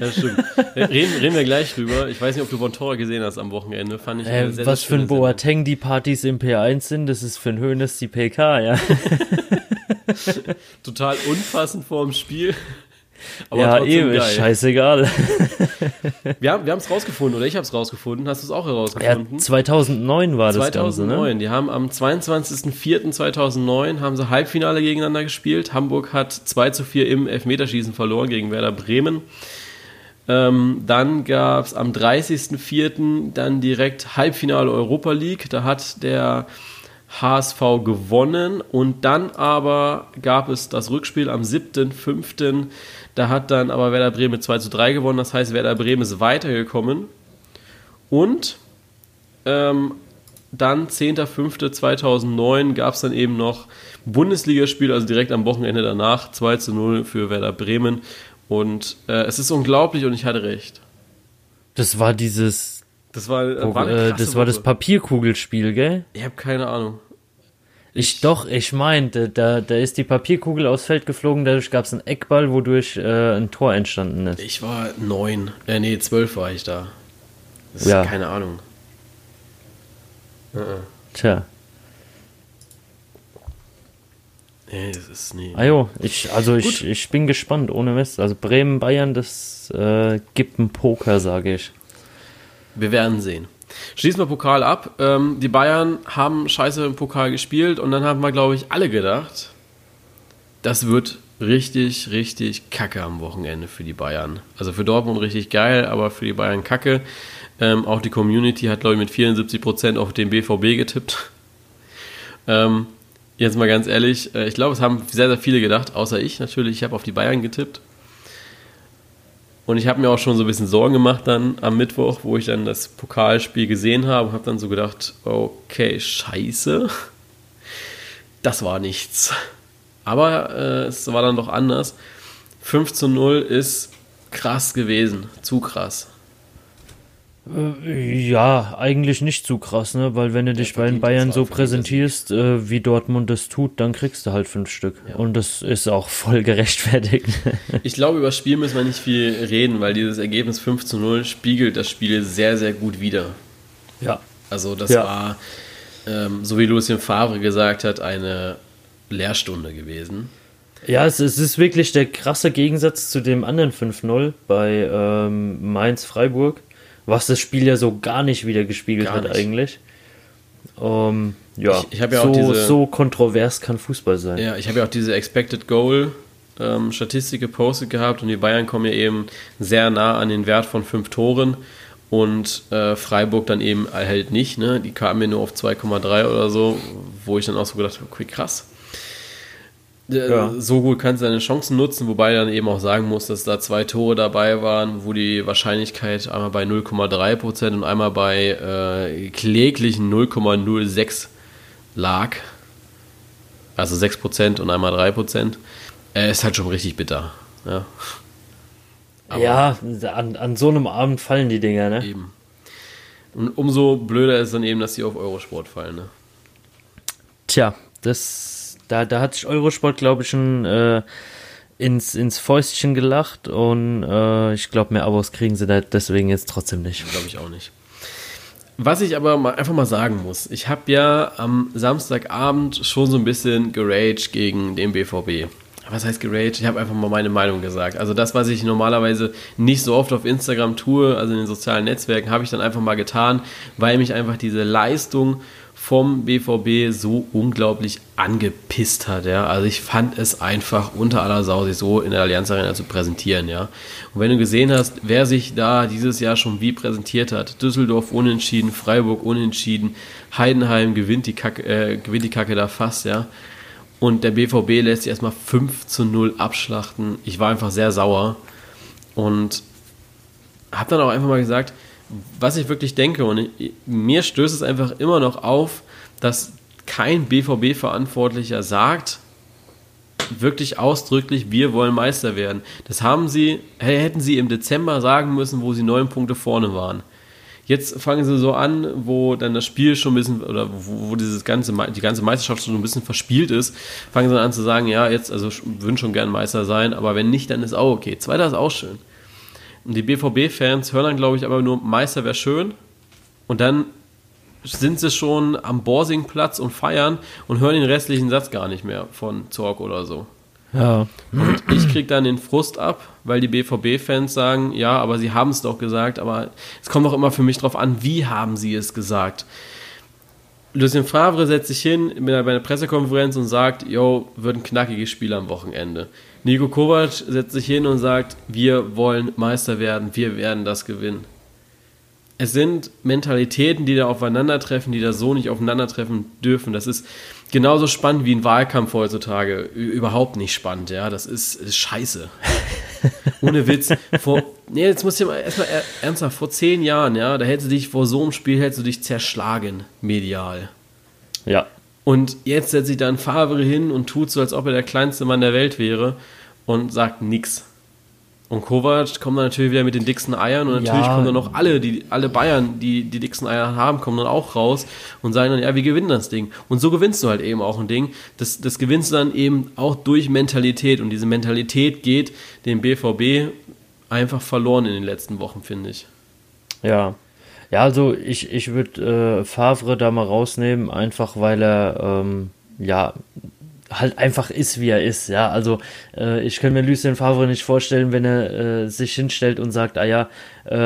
A: Ja, stimmt. Reden, reden wir gleich drüber. Ich weiß nicht, ob du Bontora gesehen hast am Wochenende. Fand ich
B: äh, sehr, Was sehr für ein Boateng die Partys im P1 sind, das ist für ein Höhnes die PK, ja.
A: Total unpassend vor dem Spiel.
B: Aber ja, eben, ist scheißegal.
A: wir haben es rausgefunden, oder ich habe es rausgefunden. Hast du es auch herausgefunden?
B: Ja, 2009 war 2009. das
A: 2009. Ne? Die haben am 22.04.2009 haben sie Halbfinale gegeneinander gespielt. Hamburg hat 2 zu 4 im Elfmeterschießen verloren gegen Werder Bremen. Ähm, dann gab es am 30.04. dann direkt Halbfinale Europa League. Da hat der HSV gewonnen und dann aber gab es das Rückspiel am 7.05. Da hat dann aber Werder Bremen mit 2 zu 3 gewonnen. Das heißt, Werder Bremen ist weitergekommen. Und ähm, dann 10.05.2009 gab es dann eben noch Bundesligaspiel, also direkt am Wochenende danach, 2 zu 0 für Werder Bremen. Und äh, es ist unglaublich und ich hatte recht.
B: Das war dieses.
A: Das war,
B: äh, war äh, das war das Papierkugelspiel, gell?
A: Ich habe keine Ahnung.
B: Ich, ich doch, ich meinte, da, da ist die Papierkugel aufs Feld geflogen, dadurch gab es einen Eckball, wodurch äh, ein Tor entstanden ist.
A: Ich war neun, äh, nee, zwölf war ich da. Das ja. ist keine Ahnung.
B: Uh -uh. Tja.
A: Nee, das ist nie.
B: Ah jo, ich, also ich, ich bin gespannt, ohne Mist. Also Bremen, Bayern, das äh, gibt einen Poker, sage ich.
A: Wir werden sehen. Schließen wir Pokal ab. Ähm, die Bayern haben scheiße im Pokal gespielt und dann haben wir, glaube ich, alle gedacht, das wird richtig, richtig kacke am Wochenende für die Bayern. Also für Dortmund richtig geil, aber für die Bayern kacke. Ähm, auch die Community hat, glaube ich, mit 74% auf den BVB getippt. Ähm, jetzt mal ganz ehrlich, äh, ich glaube, es haben sehr, sehr viele gedacht, außer ich natürlich. Ich habe auf die Bayern getippt. Und ich habe mir auch schon so ein bisschen Sorgen gemacht dann am Mittwoch, wo ich dann das Pokalspiel gesehen habe und habe dann so gedacht, okay, scheiße, das war nichts. Aber äh, es war dann doch anders. 5 zu 0 ist krass gewesen, zu krass.
B: Äh, ja, eigentlich nicht zu krass, ne? Weil wenn du dich bei den Bayern so präsentierst, äh, wie Dortmund das tut, dann kriegst du halt fünf Stück. Ja. Und das ist auch voll gerechtfertigt.
A: ich glaube, über das Spiel müssen wir nicht viel reden, weil dieses Ergebnis 5 zu 0 spiegelt das Spiel sehr, sehr gut wider.
B: Ja.
A: Also das ja. war, ähm, so wie Lucien Favre gesagt hat, eine Lehrstunde gewesen.
B: Ja, es, es ist wirklich der krasse Gegensatz zu dem anderen 5-0 bei ähm, Mainz-Freiburg was das Spiel ja so gar nicht wieder gespiegelt gar hat nicht. eigentlich. Ähm, ja, ich, ich ja so, diese, so kontrovers kann Fußball sein.
A: Ja, ich habe ja auch diese Expected Goal ähm, Statistik gepostet gehabt und die Bayern kommen ja eben sehr nah an den Wert von fünf Toren und äh, Freiburg dann eben halt nicht. Ne? Die kamen mir nur auf 2,3 oder so, wo ich dann auch so gedacht habe, okay, krass. Äh, ja. So gut kannst du deine Chancen nutzen, wobei dann eben auch sagen muss, dass da zwei Tore dabei waren, wo die Wahrscheinlichkeit einmal bei 0,3% und einmal bei äh, kläglichen 0,06 lag. Also 6% und einmal 3%. Äh, ist halt schon richtig bitter. Ja,
B: ja an, an so einem Abend fallen die Dinger, ne?
A: Eben. Und umso blöder ist dann eben, dass die auf Eurosport fallen, ne?
B: Tja, das da, da hat sich Eurosport, glaube ich, schon äh, ins, ins Fäustchen gelacht und äh, ich glaube, mehr Abos kriegen sie da deswegen jetzt trotzdem nicht.
A: Glaube ich auch nicht. Was ich aber mal, einfach mal sagen muss, ich habe ja am Samstagabend schon so ein bisschen geraged gegen den BVB. Was heißt geraged? Ich habe einfach mal meine Meinung gesagt. Also das, was ich normalerweise nicht so oft auf Instagram tue, also in den sozialen Netzwerken, habe ich dann einfach mal getan, weil mich einfach diese Leistung vom BVB so unglaublich angepisst hat. Ja? Also ich fand es einfach unter aller Sau, sich so in der Allianz Arena zu präsentieren. Ja? Und wenn du gesehen hast, wer sich da dieses Jahr schon wie präsentiert hat, Düsseldorf unentschieden, Freiburg unentschieden, Heidenheim gewinnt die Kacke, äh, gewinnt die Kacke da fast, ja. Und der BVB lässt sich erstmal 5 zu 0 abschlachten. Ich war einfach sehr sauer und habe dann auch einfach mal gesagt, was ich wirklich denke, und ich, mir stößt es einfach immer noch auf, dass kein BVB-Verantwortlicher sagt, wirklich ausdrücklich, wir wollen Meister werden. Das haben sie, hätten sie im Dezember sagen müssen, wo sie neun Punkte vorne waren. Jetzt fangen sie so an, wo dann das Spiel schon ein bisschen, oder wo, wo dieses ganze, die ganze Meisterschaft schon ein bisschen verspielt ist, fangen sie an zu sagen, ja, jetzt, also würden schon gern Meister sein, aber wenn nicht, dann ist auch okay. Zweiter ist auch schön. Und die BVB-Fans hören dann, glaube ich, aber nur, Meister wäre schön. Und dann sind sie schon am Borsingplatz und feiern und hören den restlichen Satz gar nicht mehr von Zorg oder so.
B: Ja.
A: Und ich kriege dann den Frust ab, weil die BVB-Fans sagen, ja, aber sie haben es doch gesagt, aber es kommt doch immer für mich drauf an, wie haben sie es gesagt. Lucien Favre setzt sich hin bei einer Pressekonferenz und sagt, yo, wird ein knackiges Spiel am Wochenende. Nico Kovac setzt sich hin und sagt, wir wollen Meister werden, wir werden das gewinnen es sind Mentalitäten, die da aufeinandertreffen, die da so nicht aufeinandertreffen dürfen. Das ist genauso spannend wie ein Wahlkampf heutzutage. Überhaupt nicht spannend, ja. Das ist, ist scheiße. Ohne Witz. Vor, nee, jetzt muss ich mal erstmal ernsthaft, vor zehn Jahren, ja, da hättest du dich vor so einem Spiel hättest du dich zerschlagen, medial.
B: Ja.
A: Und jetzt setzt sich dann Favre hin und tut so, als ob er der kleinste Mann der Welt wäre und sagt nichts. Und Kovac kommt dann natürlich wieder mit den dicksten Eiern und natürlich ja. kommen dann auch alle, die, alle Bayern, die die dicksten Eier haben, kommen dann auch raus und sagen dann, ja, wir gewinnen das Ding. Und so gewinnst du halt eben auch ein Ding. Das, das gewinnst du dann eben auch durch Mentalität und diese Mentalität geht dem BVB einfach verloren in den letzten Wochen, finde ich.
B: Ja. Ja, also ich, ich würde äh, Favre da mal rausnehmen, einfach weil er ähm, ja halt einfach ist, wie er ist. Ja, also äh, ich kann mir Lucien Favre nicht vorstellen, wenn er äh, sich hinstellt und sagt, ah ja, äh,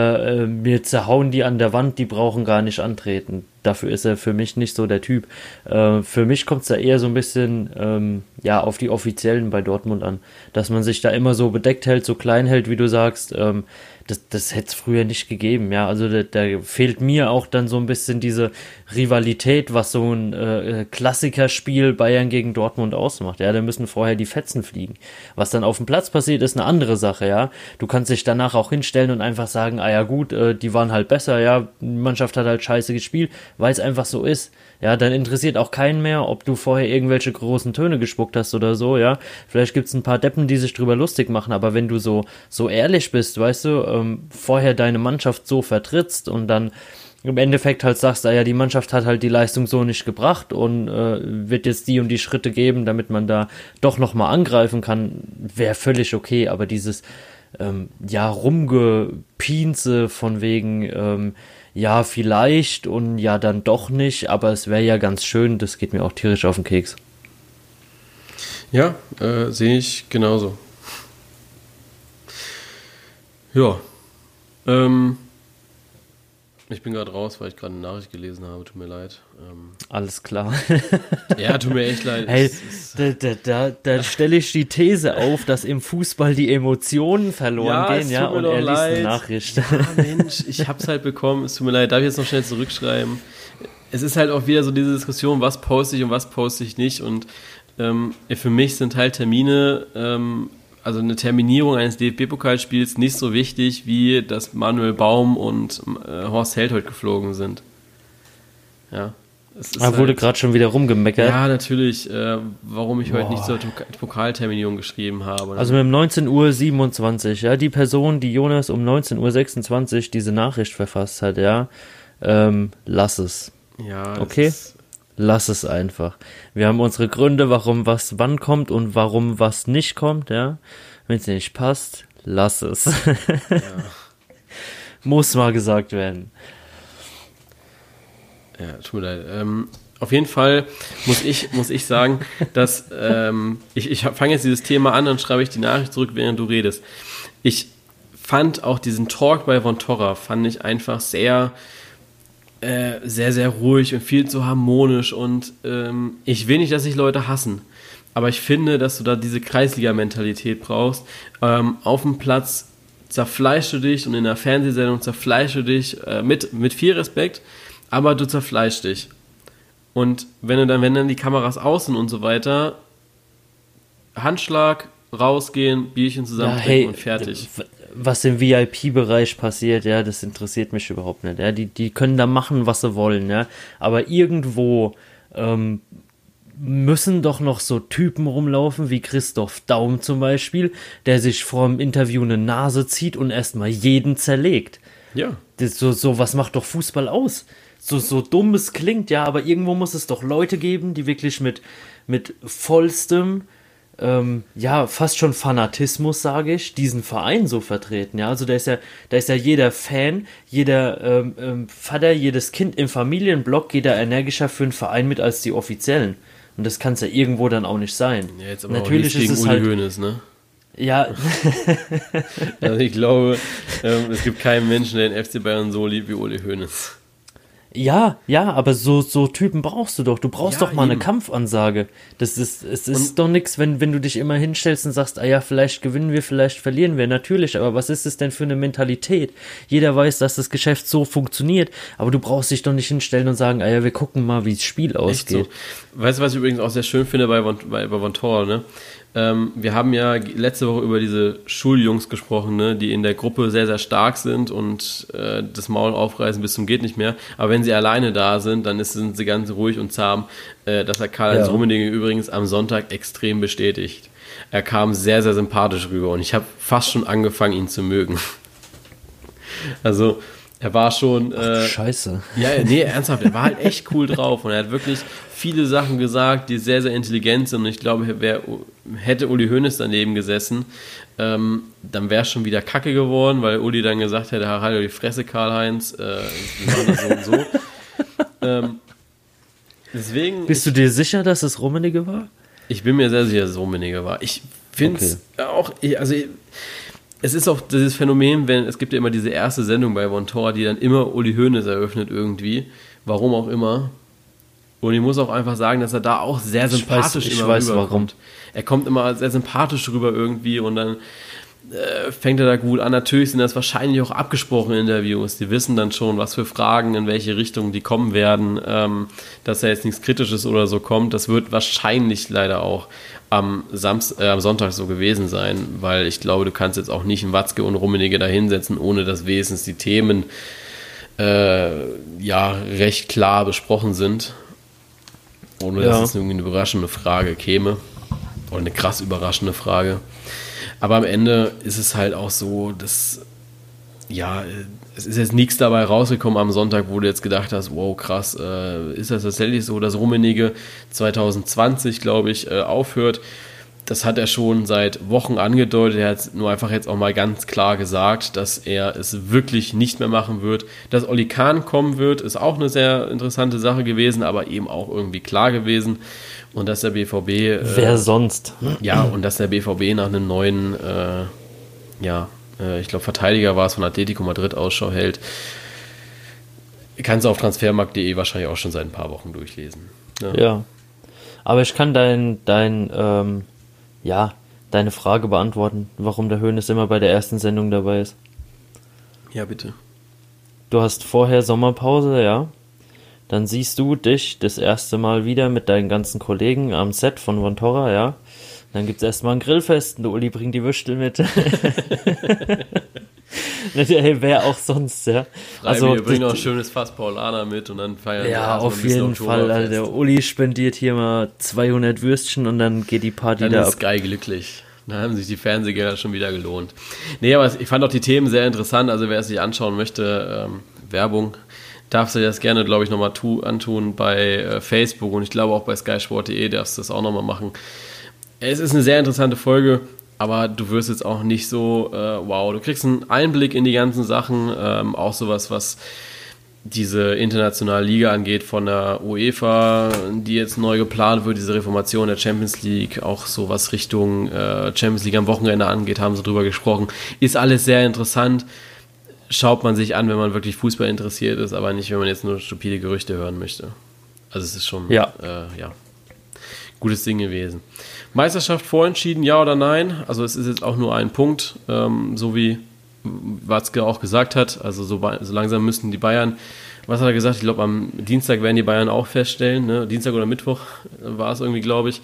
B: äh, wir zerhauen die an der Wand, die brauchen gar nicht antreten. Dafür ist er für mich nicht so der Typ. Äh, für mich kommt es da eher so ein bisschen ähm, ja auf die Offiziellen bei Dortmund an, dass man sich da immer so bedeckt hält, so klein hält, wie du sagst. Ähm, das, das hätte es früher nicht gegeben, ja. Also da, da, fehlt mir auch dann so ein bisschen diese Rivalität, was so ein äh, Klassikerspiel Bayern gegen Dortmund ausmacht. Ja, da müssen vorher die Fetzen fliegen. Was dann auf dem Platz passiert, ist eine andere Sache, ja. Du kannst dich danach auch hinstellen und einfach sagen, ah ja gut, äh, die waren halt besser, ja, die Mannschaft hat halt scheiße gespielt, weil es einfach so ist. Ja, dann interessiert auch keinen mehr, ob du vorher irgendwelche großen Töne gespuckt hast oder so, ja. Vielleicht gibt's ein paar Deppen, die sich drüber lustig machen, aber wenn du so, so ehrlich bist, weißt du, ähm, vorher deine Mannschaft so vertrittst und dann im Endeffekt halt sagst, ah ja, die Mannschaft hat halt die Leistung so nicht gebracht und äh, wird jetzt die und die Schritte geben, damit man da doch nochmal angreifen kann, wäre völlig okay, aber dieses ähm, ja rumgepinze von wegen ähm, ja, vielleicht und ja, dann doch nicht, aber es wäre ja ganz schön, das geht mir auch tierisch auf den Keks.
A: Ja, äh, sehe ich genauso. Ja. Ähm, ich bin gerade raus, weil ich gerade eine Nachricht gelesen habe. Tut mir leid. Ähm,
B: Alles klar.
A: ja, tut mir echt leid.
B: Hey, da, da, da, da stelle ich die These auf, dass im Fußball die Emotionen verloren ja, gehen, ja, und er liest eine Nachricht.
A: Ja, Mensch, ich hab's halt bekommen. Es tut mir leid. Darf ich jetzt noch schnell zurückschreiben? Es ist halt auch wieder so diese Diskussion, was poste ich und was poste ich nicht. Und ähm, für mich sind halt Termine ähm, also eine Terminierung eines DFB-Pokalspiels nicht so wichtig, wie dass Manuel Baum und äh, Horst Held heute geflogen sind. Ja.
B: Es ah, wurde halt, gerade schon wieder rumgemeckert.
A: Ja, natürlich, äh, warum ich Boah. heute nicht zur Pokalterminierung geschrieben habe.
B: Also mit 19.27 Uhr, ja, die Person, die Jonas um 19.26 Uhr diese Nachricht verfasst hat, ja, ähm, lass es.
A: Ja,
B: okay. Es lass es einfach. Wir haben unsere Gründe, warum was wann kommt und warum was nicht kommt, ja. Wenn es nicht passt, lass es. Ja. Muss mal gesagt werden.
A: Ja, tut mir leid. Ähm, auf jeden Fall muss ich, muss ich sagen, dass ähm, ich, ich fange jetzt dieses Thema an und schreibe ich die Nachricht zurück, während du redest. Ich fand auch diesen Talk bei Von Torra, fand ich einfach sehr, äh, sehr, sehr ruhig und viel zu harmonisch. Und ähm, ich will nicht, dass sich Leute hassen. Aber ich finde, dass du da diese Kreisliga-Mentalität brauchst. Ähm, auf dem Platz zerfleischst du dich und in der Fernsehsendung zerfleischst du dich äh, mit, mit viel Respekt, aber du zerfleischst dich. Und wenn du dann, wenn dann die Kameras außen und so weiter, Handschlag, rausgehen, Bierchen zusammen ja, hey, und fertig
B: was im VIP-Bereich passiert, ja, das interessiert mich überhaupt nicht. Ja, die, die können da machen, was sie wollen, ja. Aber irgendwo ähm, müssen doch noch so Typen rumlaufen wie Christoph Daum zum Beispiel, der sich vor dem Interview eine Nase zieht und erstmal jeden zerlegt.
A: Ja.
B: Das, so, so was macht doch Fußball aus. So, so dumm es klingt, ja, aber irgendwo muss es doch Leute geben, die wirklich mit, mit vollstem, ähm, ja, fast schon Fanatismus, sage ich, diesen Verein so vertreten. Ja, also da ist ja, da ist ja jeder Fan, jeder ähm, ähm, Vater, jedes Kind im Familienblock geht da energischer für einen Verein mit als die Offiziellen. Und das kann es ja irgendwo dann auch nicht sein.
A: Ja, jetzt aber Natürlich auch ist es halt. Ne?
B: Ja.
A: also ich glaube, ähm, es gibt keinen Menschen, der den FC Bayern so liebt wie Uli Hoeneß.
B: Ja, ja, aber so, so Typen brauchst du doch. Du brauchst ja, doch mal eben. eine Kampfansage. Das ist, es ist und doch nichts, wenn, wenn du dich immer hinstellst und sagst, ah ja, vielleicht gewinnen wir, vielleicht verlieren wir. Natürlich, aber was ist es denn für eine Mentalität? Jeder weiß, dass das Geschäft so funktioniert, aber du brauchst dich doch nicht hinstellen und sagen, ah ja, wir gucken mal, wie das Spiel ausgeht.
A: So. Weißt du, was ich übrigens auch sehr schön finde bei, bei, bei Von Tor, ne? Ähm, wir haben ja letzte Woche über diese Schuljungs gesprochen, ne, die in der Gruppe sehr, sehr stark sind und äh, das Maul aufreißen bis zum geht nicht mehr. Aber wenn sie alleine da sind, dann ist, sind sie ganz ruhig und zahm. Äh, das hat Karl-Heinz ja. Rummenigge übrigens am Sonntag extrem bestätigt. Er kam sehr, sehr sympathisch rüber und ich habe fast schon angefangen, ihn zu mögen. also er war schon.
B: Äh, Ach, Scheiße.
A: Ja, nee, ernsthaft, er war halt echt cool drauf und er hat wirklich viele Sachen gesagt, die sehr, sehr intelligent sind. Und ich glaube, wer, hätte Uli Hoeneß daneben gesessen, ähm, dann wäre es schon wieder kacke geworden, weil Uli dann gesagt hätte: halt die Fresse, Karl-Heinz, äh, wir machen das so und so. ähm, deswegen.
B: Bist du dir sicher, dass es Rummenigge war?
A: Ich bin mir sehr sicher, dass es Rummenigge war. Ich finde es okay. auch, also es ist auch dieses Phänomen, wenn es gibt ja immer diese erste Sendung bei Von Tor, die dann immer Uli Hoeneß eröffnet irgendwie, warum auch immer. Und ich muss auch einfach sagen, dass er da auch sehr sympathisch
B: ich weiß, ich immer weiß warum.
A: Er kommt immer sehr sympathisch rüber irgendwie und dann äh, fängt er da gut an. Natürlich sind das wahrscheinlich auch abgesprochene Interviews. Die wissen dann schon, was für Fragen, in welche Richtung die kommen werden. Ähm, dass da jetzt nichts Kritisches oder so kommt, das wird wahrscheinlich leider auch am, Samst äh, am Sonntag so gewesen sein, weil ich glaube, du kannst jetzt auch nicht einen Watzke und Rummenigge da hinsetzen, ohne dass wenigstens die Themen äh, ja recht klar besprochen sind. Ohne ja. dass es irgendwie eine überraschende Frage käme. Oder eine krass überraschende Frage. Aber am Ende ist es halt auch so, dass, ja, es ist jetzt nichts dabei rausgekommen am Sonntag, wo du jetzt gedacht hast, wow, krass, äh, ist das tatsächlich so, dass Rummenigge 2020, glaube ich, äh, aufhört? Das hat er schon seit Wochen angedeutet. Er hat nur einfach jetzt auch mal ganz klar gesagt, dass er es wirklich nicht mehr machen wird. Dass Oli Kahn kommen wird, ist auch eine sehr interessante Sache gewesen, aber eben auch irgendwie klar gewesen und dass der BVB. Äh,
B: Wer sonst?
A: Ja, und dass der BVB nach einem neuen, äh, ja, äh, ich glaube, Verteidiger war es von Atletico Madrid Ausschau hält. Kannst du auf transfermarkt.de wahrscheinlich auch schon seit ein paar Wochen durchlesen.
B: Ja. Ne? ja. Aber ich kann dein, dein, ähm, ja, deine Frage beantworten, warum der Höhnes immer bei der ersten Sendung dabei ist.
A: Ja, bitte.
B: Du hast vorher Sommerpause, ja. Dann siehst du dich das erste Mal wieder mit deinen ganzen Kollegen am Set von Vontora, ja. Dann gibt's erstmal ein Grillfest und der Uli bringt die Würstel mit. hey, wer auch sonst, ja.
A: also, wir bringen auch ein schönes Fass Paulaner mit und dann feiern
B: wir Ja, auf jeden Fall. Also der Uli spendiert hier mal 200 Würstchen und dann geht die Party
A: dann
B: da
A: ist ab. Sky glücklich. Da haben sich die Fernsehgelder schon wieder gelohnt. Nee, aber ich fand auch die Themen sehr interessant. Also wer es sich anschauen möchte, ähm, Werbung darfst du das gerne, glaube ich, nochmal antun bei äh, Facebook und ich glaube auch bei skysport.de darfst du das auch nochmal machen. Es ist eine sehr interessante Folge, aber du wirst jetzt auch nicht so, äh, wow, du kriegst einen Einblick in die ganzen Sachen, ähm, auch sowas, was diese internationale Liga angeht von der UEFA, die jetzt neu geplant wird, diese Reformation der Champions League, auch so was Richtung äh, Champions League am Wochenende angeht, haben sie drüber gesprochen. Ist alles sehr interessant schaut man sich an, wenn man wirklich Fußball interessiert ist, aber nicht, wenn man jetzt nur stupide Gerüchte hören möchte. Also es ist schon
B: ja.
A: Äh, ja, gutes Ding gewesen. Meisterschaft vorentschieden, ja oder nein? Also es ist jetzt auch nur ein Punkt, ähm, so wie Watzke auch gesagt hat. Also so, so langsam müssten die Bayern was hat er gesagt? Ich glaube, am Dienstag werden die Bayern auch feststellen, ne? Dienstag oder Mittwoch war es irgendwie, glaube ich,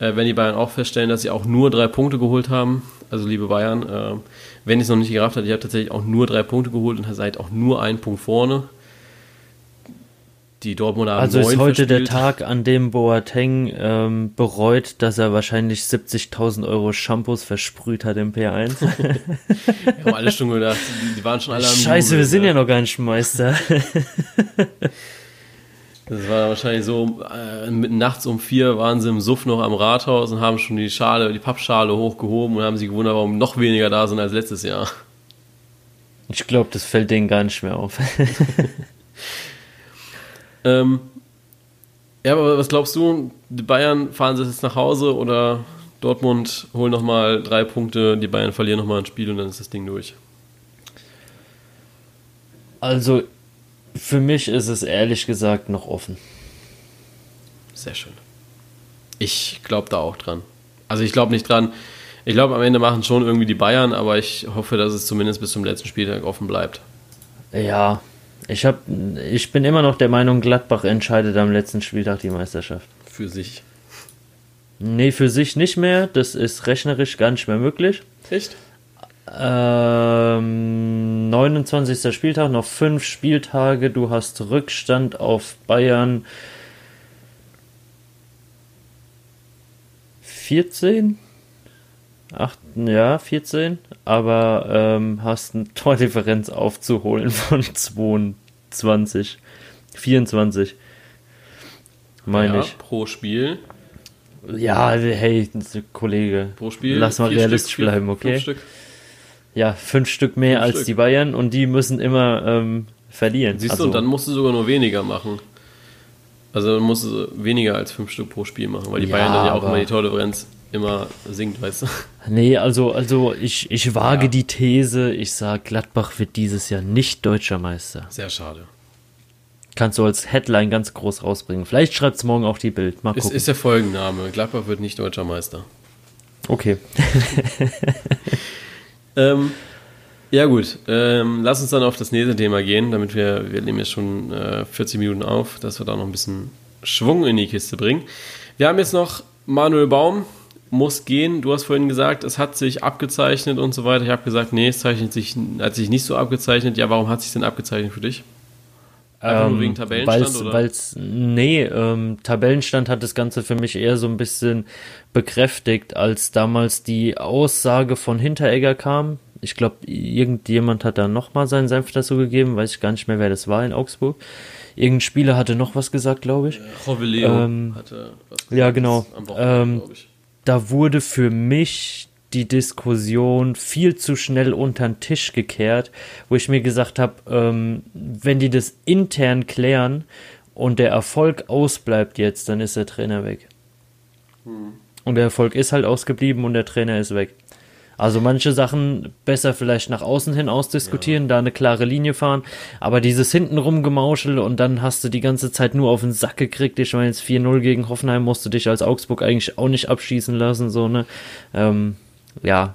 A: äh, werden die Bayern auch feststellen, dass sie auch nur drei Punkte geholt haben. Also, liebe Bayern, äh, wenn ich es noch nicht gerafft habe, ich habe tatsächlich auch nur drei Punkte geholt und seid auch nur einen Punkt vorne die Dortmunder
B: Also ist heute verspielt. der Tag, an dem Boateng ähm, bereut, dass er wahrscheinlich 70.000 Euro Shampoos versprüht hat im P1.
A: wir haben alle schon gedacht, die, die waren schon alle am
B: Scheiße, Jubel, wir sind ja. ja noch gar nicht Meister.
A: Das war wahrscheinlich so, äh, nachts um vier waren sie im Suff noch am Rathaus und haben schon die Schale, die Pappschale hochgehoben und haben sich gewundert, warum noch weniger da sind als letztes Jahr.
B: Ich glaube, das fällt denen gar nicht mehr auf.
A: Ähm, ja, aber was glaubst du? Die Bayern fahren sie jetzt nach Hause oder Dortmund holen nochmal drei Punkte, die Bayern verlieren nochmal ein Spiel und dann ist das Ding durch?
B: Also, für mich ist es ehrlich gesagt noch offen.
A: Sehr schön. Ich glaube da auch dran. Also, ich glaube nicht dran. Ich glaube, am Ende machen schon irgendwie die Bayern, aber ich hoffe, dass es zumindest bis zum letzten Spieltag offen bleibt.
B: Ja, ich, hab, ich bin immer noch der Meinung, Gladbach entscheidet am letzten Spieltag die Meisterschaft.
A: Für sich.
B: Nee, für sich nicht mehr. Das ist rechnerisch gar nicht mehr möglich.
A: Echt?
B: Ähm, 29. Spieltag, noch fünf Spieltage. Du hast Rückstand auf Bayern. 14? Acht, ja, 14, aber ähm, hast eine Tordifferenz aufzuholen von 22, 24, meine ja, ich.
A: Pro Spiel.
B: Ja, hey, Kollege.
A: Pro Spiel.
B: Lass mal realistisch Stück, bleiben, okay? Fünf Stück. Ja, fünf Stück mehr fünf als Stück. die Bayern und die müssen immer ähm, verlieren.
A: Siehst also, du, und dann musst du sogar nur weniger machen. Also musst du weniger als fünf Stück pro Spiel machen, weil die ja, Bayern dann ja auch immer die Tordifferenz immer singt, weißt du?
B: Nee, also, also ich, ich wage ja. die These, ich sage, Gladbach wird dieses Jahr nicht deutscher Meister.
A: Sehr schade.
B: Kannst du als Headline ganz groß rausbringen. Vielleicht schreibt es morgen auch die Bild.
A: Mal gucken. Ist, ist der Folgenname. Gladbach wird nicht deutscher Meister.
B: Okay.
A: ähm, ja, gut. Ähm, lass uns dann auf das nächste Thema gehen, damit wir, wir nehmen jetzt schon äh, 40 Minuten auf, dass wir da noch ein bisschen Schwung in die Kiste bringen. Wir haben jetzt noch Manuel Baum, muss gehen. Du hast vorhin gesagt, es hat sich abgezeichnet und so weiter. Ich habe gesagt, nee, es zeichnet sich, hat sich nicht so abgezeichnet. Ja, warum hat sich denn abgezeichnet für dich?
B: Einfach ähm, nur wegen Tabellenstand? Weil es, nee, ähm, Tabellenstand hat das Ganze für mich eher so ein bisschen bekräftigt, als damals die Aussage von Hinteregger kam. Ich glaube, irgendjemand hat da nochmal seinen Senf dazu gegeben, weiß ich gar nicht mehr, wer das war in Augsburg. Irgendein Spieler hatte noch was gesagt, glaube ich.
A: Joveleo ähm, hatte
B: was gesagt. Ja, genau. Ähm, da wurde für mich die Diskussion viel zu schnell unter den Tisch gekehrt, wo ich mir gesagt habe, ähm, wenn die das intern klären und der Erfolg ausbleibt jetzt, dann ist der Trainer weg. Hm. Und der Erfolg ist halt ausgeblieben und der Trainer ist weg. Also manche Sachen besser vielleicht nach außen hin ausdiskutieren, ja. da eine klare Linie fahren, aber dieses hintenrum Gemauschel und dann hast du die ganze Zeit nur auf den Sack gekriegt. Ich meine, jetzt 4-0 gegen Hoffenheim musst du dich als Augsburg eigentlich auch nicht abschießen lassen, so, ne? Ähm, ja.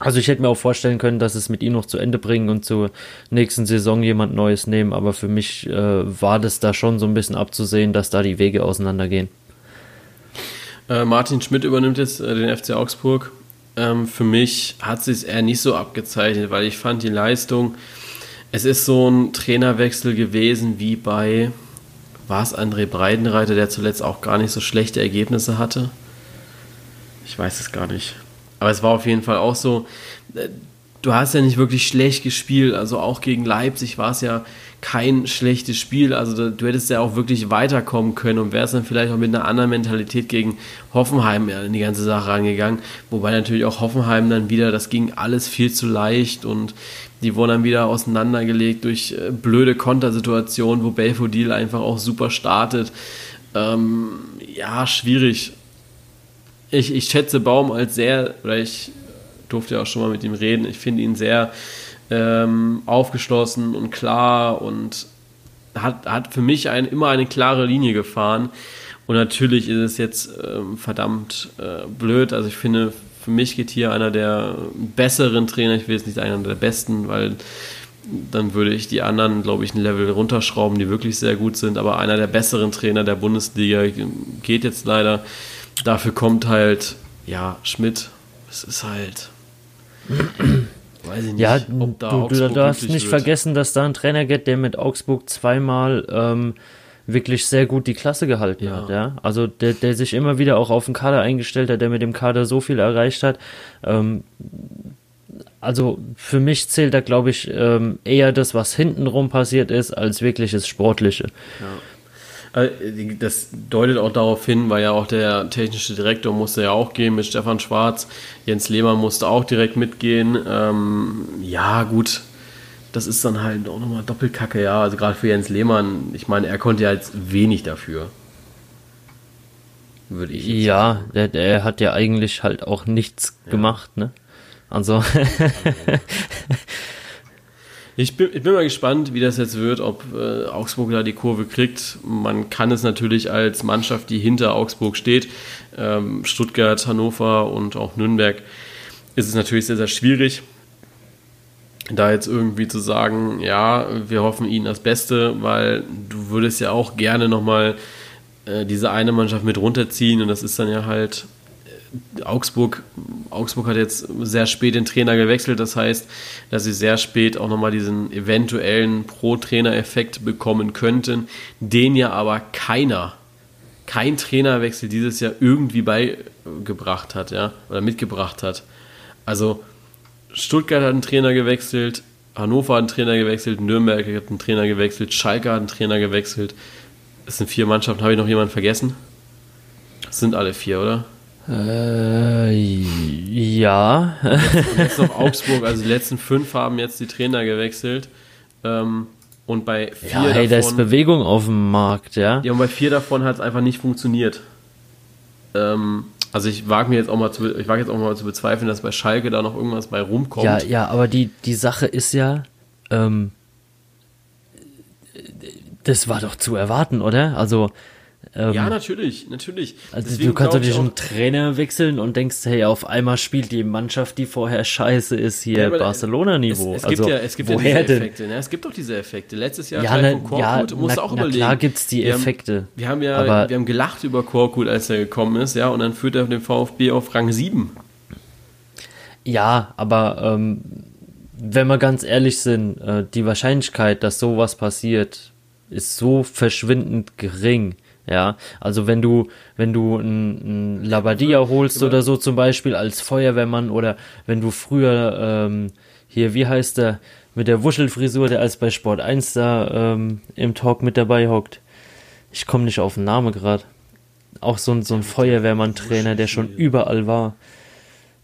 B: Also ich hätte mir auch vorstellen können, dass es mit ihm noch zu Ende bringen und zur nächsten Saison jemand Neues nehmen, aber für mich äh, war das da schon so ein bisschen abzusehen, dass da die Wege auseinandergehen.
A: Äh, Martin Schmidt übernimmt jetzt äh, den FC Augsburg ähm, für mich hat sich es eher nicht so abgezeichnet, weil ich fand die Leistung, es ist so ein Trainerwechsel gewesen wie bei, war es André Breidenreiter, der zuletzt auch gar nicht so schlechte Ergebnisse hatte? Ich weiß es gar nicht. Aber es war auf jeden Fall auch so, äh, du hast ja nicht wirklich schlecht gespielt, also auch gegen Leipzig war es ja kein schlechtes Spiel. Also du hättest ja auch wirklich weiterkommen können und wärst dann vielleicht auch mit einer anderen Mentalität gegen Hoffenheim in die ganze Sache rangegangen. Wobei natürlich auch Hoffenheim dann wieder, das ging alles viel zu leicht und die wurden dann wieder auseinandergelegt durch äh, blöde Kontersituationen, wo Belfodil einfach auch super startet. Ähm, ja, schwierig. Ich, ich schätze Baum als sehr, oder ich durfte ja auch schon mal mit ihm reden, ich finde ihn sehr ähm, aufgeschlossen und klar und hat, hat für mich ein, immer eine klare Linie gefahren. Und natürlich ist es jetzt ähm, verdammt äh, blöd. Also ich finde, für mich geht hier einer der besseren Trainer, ich will jetzt nicht einer der besten, weil dann würde ich die anderen, glaube ich, ein Level runterschrauben, die wirklich sehr gut sind. Aber einer der besseren Trainer der Bundesliga geht jetzt leider. Dafür kommt halt, ja, Schmidt. Es ist halt.
B: Weiß ich nicht, ja, ob da du, du darfst nicht wird. vergessen, dass da ein Trainer geht, der mit Augsburg zweimal ähm, wirklich sehr gut die Klasse gehalten ja. hat. Ja? Also der, der sich immer wieder auch auf den Kader eingestellt hat, der mit dem Kader so viel erreicht hat. Ähm, also für mich zählt da, glaube ich, ähm, eher das, was hintenrum passiert ist, als wirkliches Sportliche.
A: Ja. Äh, das deutet auch darauf hin, weil ja auch der technische Direktor musste ja auch gehen mit Stefan Schwarz. Jens Lehmann musste auch direkt mitgehen. Ähm, ja, gut, das ist dann halt auch nochmal Doppelkacke, ja. Also gerade für Jens Lehmann, ich meine, er konnte ja jetzt wenig dafür.
B: Würde ich. Ja, der, der, hat ja eigentlich halt auch nichts ja. gemacht, ne? Also.
A: ich, bin, ich bin mal gespannt, wie das jetzt wird, ob äh, Augsburg da die Kurve kriegt. Man kann es natürlich als Mannschaft, die hinter Augsburg steht, ähm, Stuttgart, Hannover und auch Nürnberg, ist es natürlich sehr, sehr schwierig da jetzt irgendwie zu sagen, ja, wir hoffen ihnen das Beste, weil du würdest ja auch gerne nochmal äh, diese eine Mannschaft mit runterziehen und das ist dann ja halt Augsburg. Augsburg hat jetzt sehr spät den Trainer gewechselt, das heißt, dass sie sehr spät auch nochmal diesen eventuellen Pro-Trainer-Effekt bekommen könnten, den ja aber keiner, kein Trainerwechsel dieses Jahr irgendwie beigebracht hat, ja, oder mitgebracht hat. Also Stuttgart hat einen Trainer gewechselt, Hannover hat einen Trainer gewechselt, Nürnberg hat einen Trainer gewechselt, Schalke hat einen Trainer gewechselt. Es sind vier Mannschaften. Habe ich noch jemanden vergessen? Das sind alle vier, oder?
B: Äh, ja.
A: Jetzt, jetzt noch Augsburg, also die letzten fünf haben jetzt die Trainer gewechselt. Ähm, und bei vier
B: ja, hey, davon, da ist Bewegung auf dem Markt, ja.
A: Ja, und bei vier davon hat es einfach nicht funktioniert. Ähm, also ich wage mir jetzt auch mal zu, ich wage jetzt auch mal zu bezweifeln, dass bei Schalke da noch irgendwas bei rumkommt.
B: Ja, ja, aber die, die Sache ist ja, ähm, das war doch zu erwarten, oder? Also
A: ähm, ja, natürlich, natürlich.
B: Also Deswegen du kannst nicht einen Trainer wechseln und denkst, hey, auf einmal spielt die Mannschaft, die vorher scheiße ist, hier ja, Barcelona-Niveau.
A: Es, es, also, gibt ja, es gibt woher ja diese Effekte. Ne? Es gibt doch diese Effekte. Letztes Jahr
B: ja, von Korkut, ja, musst na, auch na, überlegen. klar gibt's die Effekte.
A: Wir haben, wir haben ja, wir haben gelacht über Korkut, als er gekommen ist, ja, und dann führt er den VfB auf Rang 7.
B: Ja, aber ähm, wenn wir ganz ehrlich sind, äh, die Wahrscheinlichkeit, dass sowas passiert, ist so verschwindend gering. Ja, also wenn du, wenn du einen Labadia holst oder so zum Beispiel als Feuerwehrmann oder wenn du früher ähm, hier, wie heißt der, mit der Wuschelfrisur, der als bei Sport 1 da ähm, im Talk mit dabei hockt. Ich komme nicht auf den Namen gerade. Auch so ein, so ein Feuerwehrmann-Trainer, der schon überall war.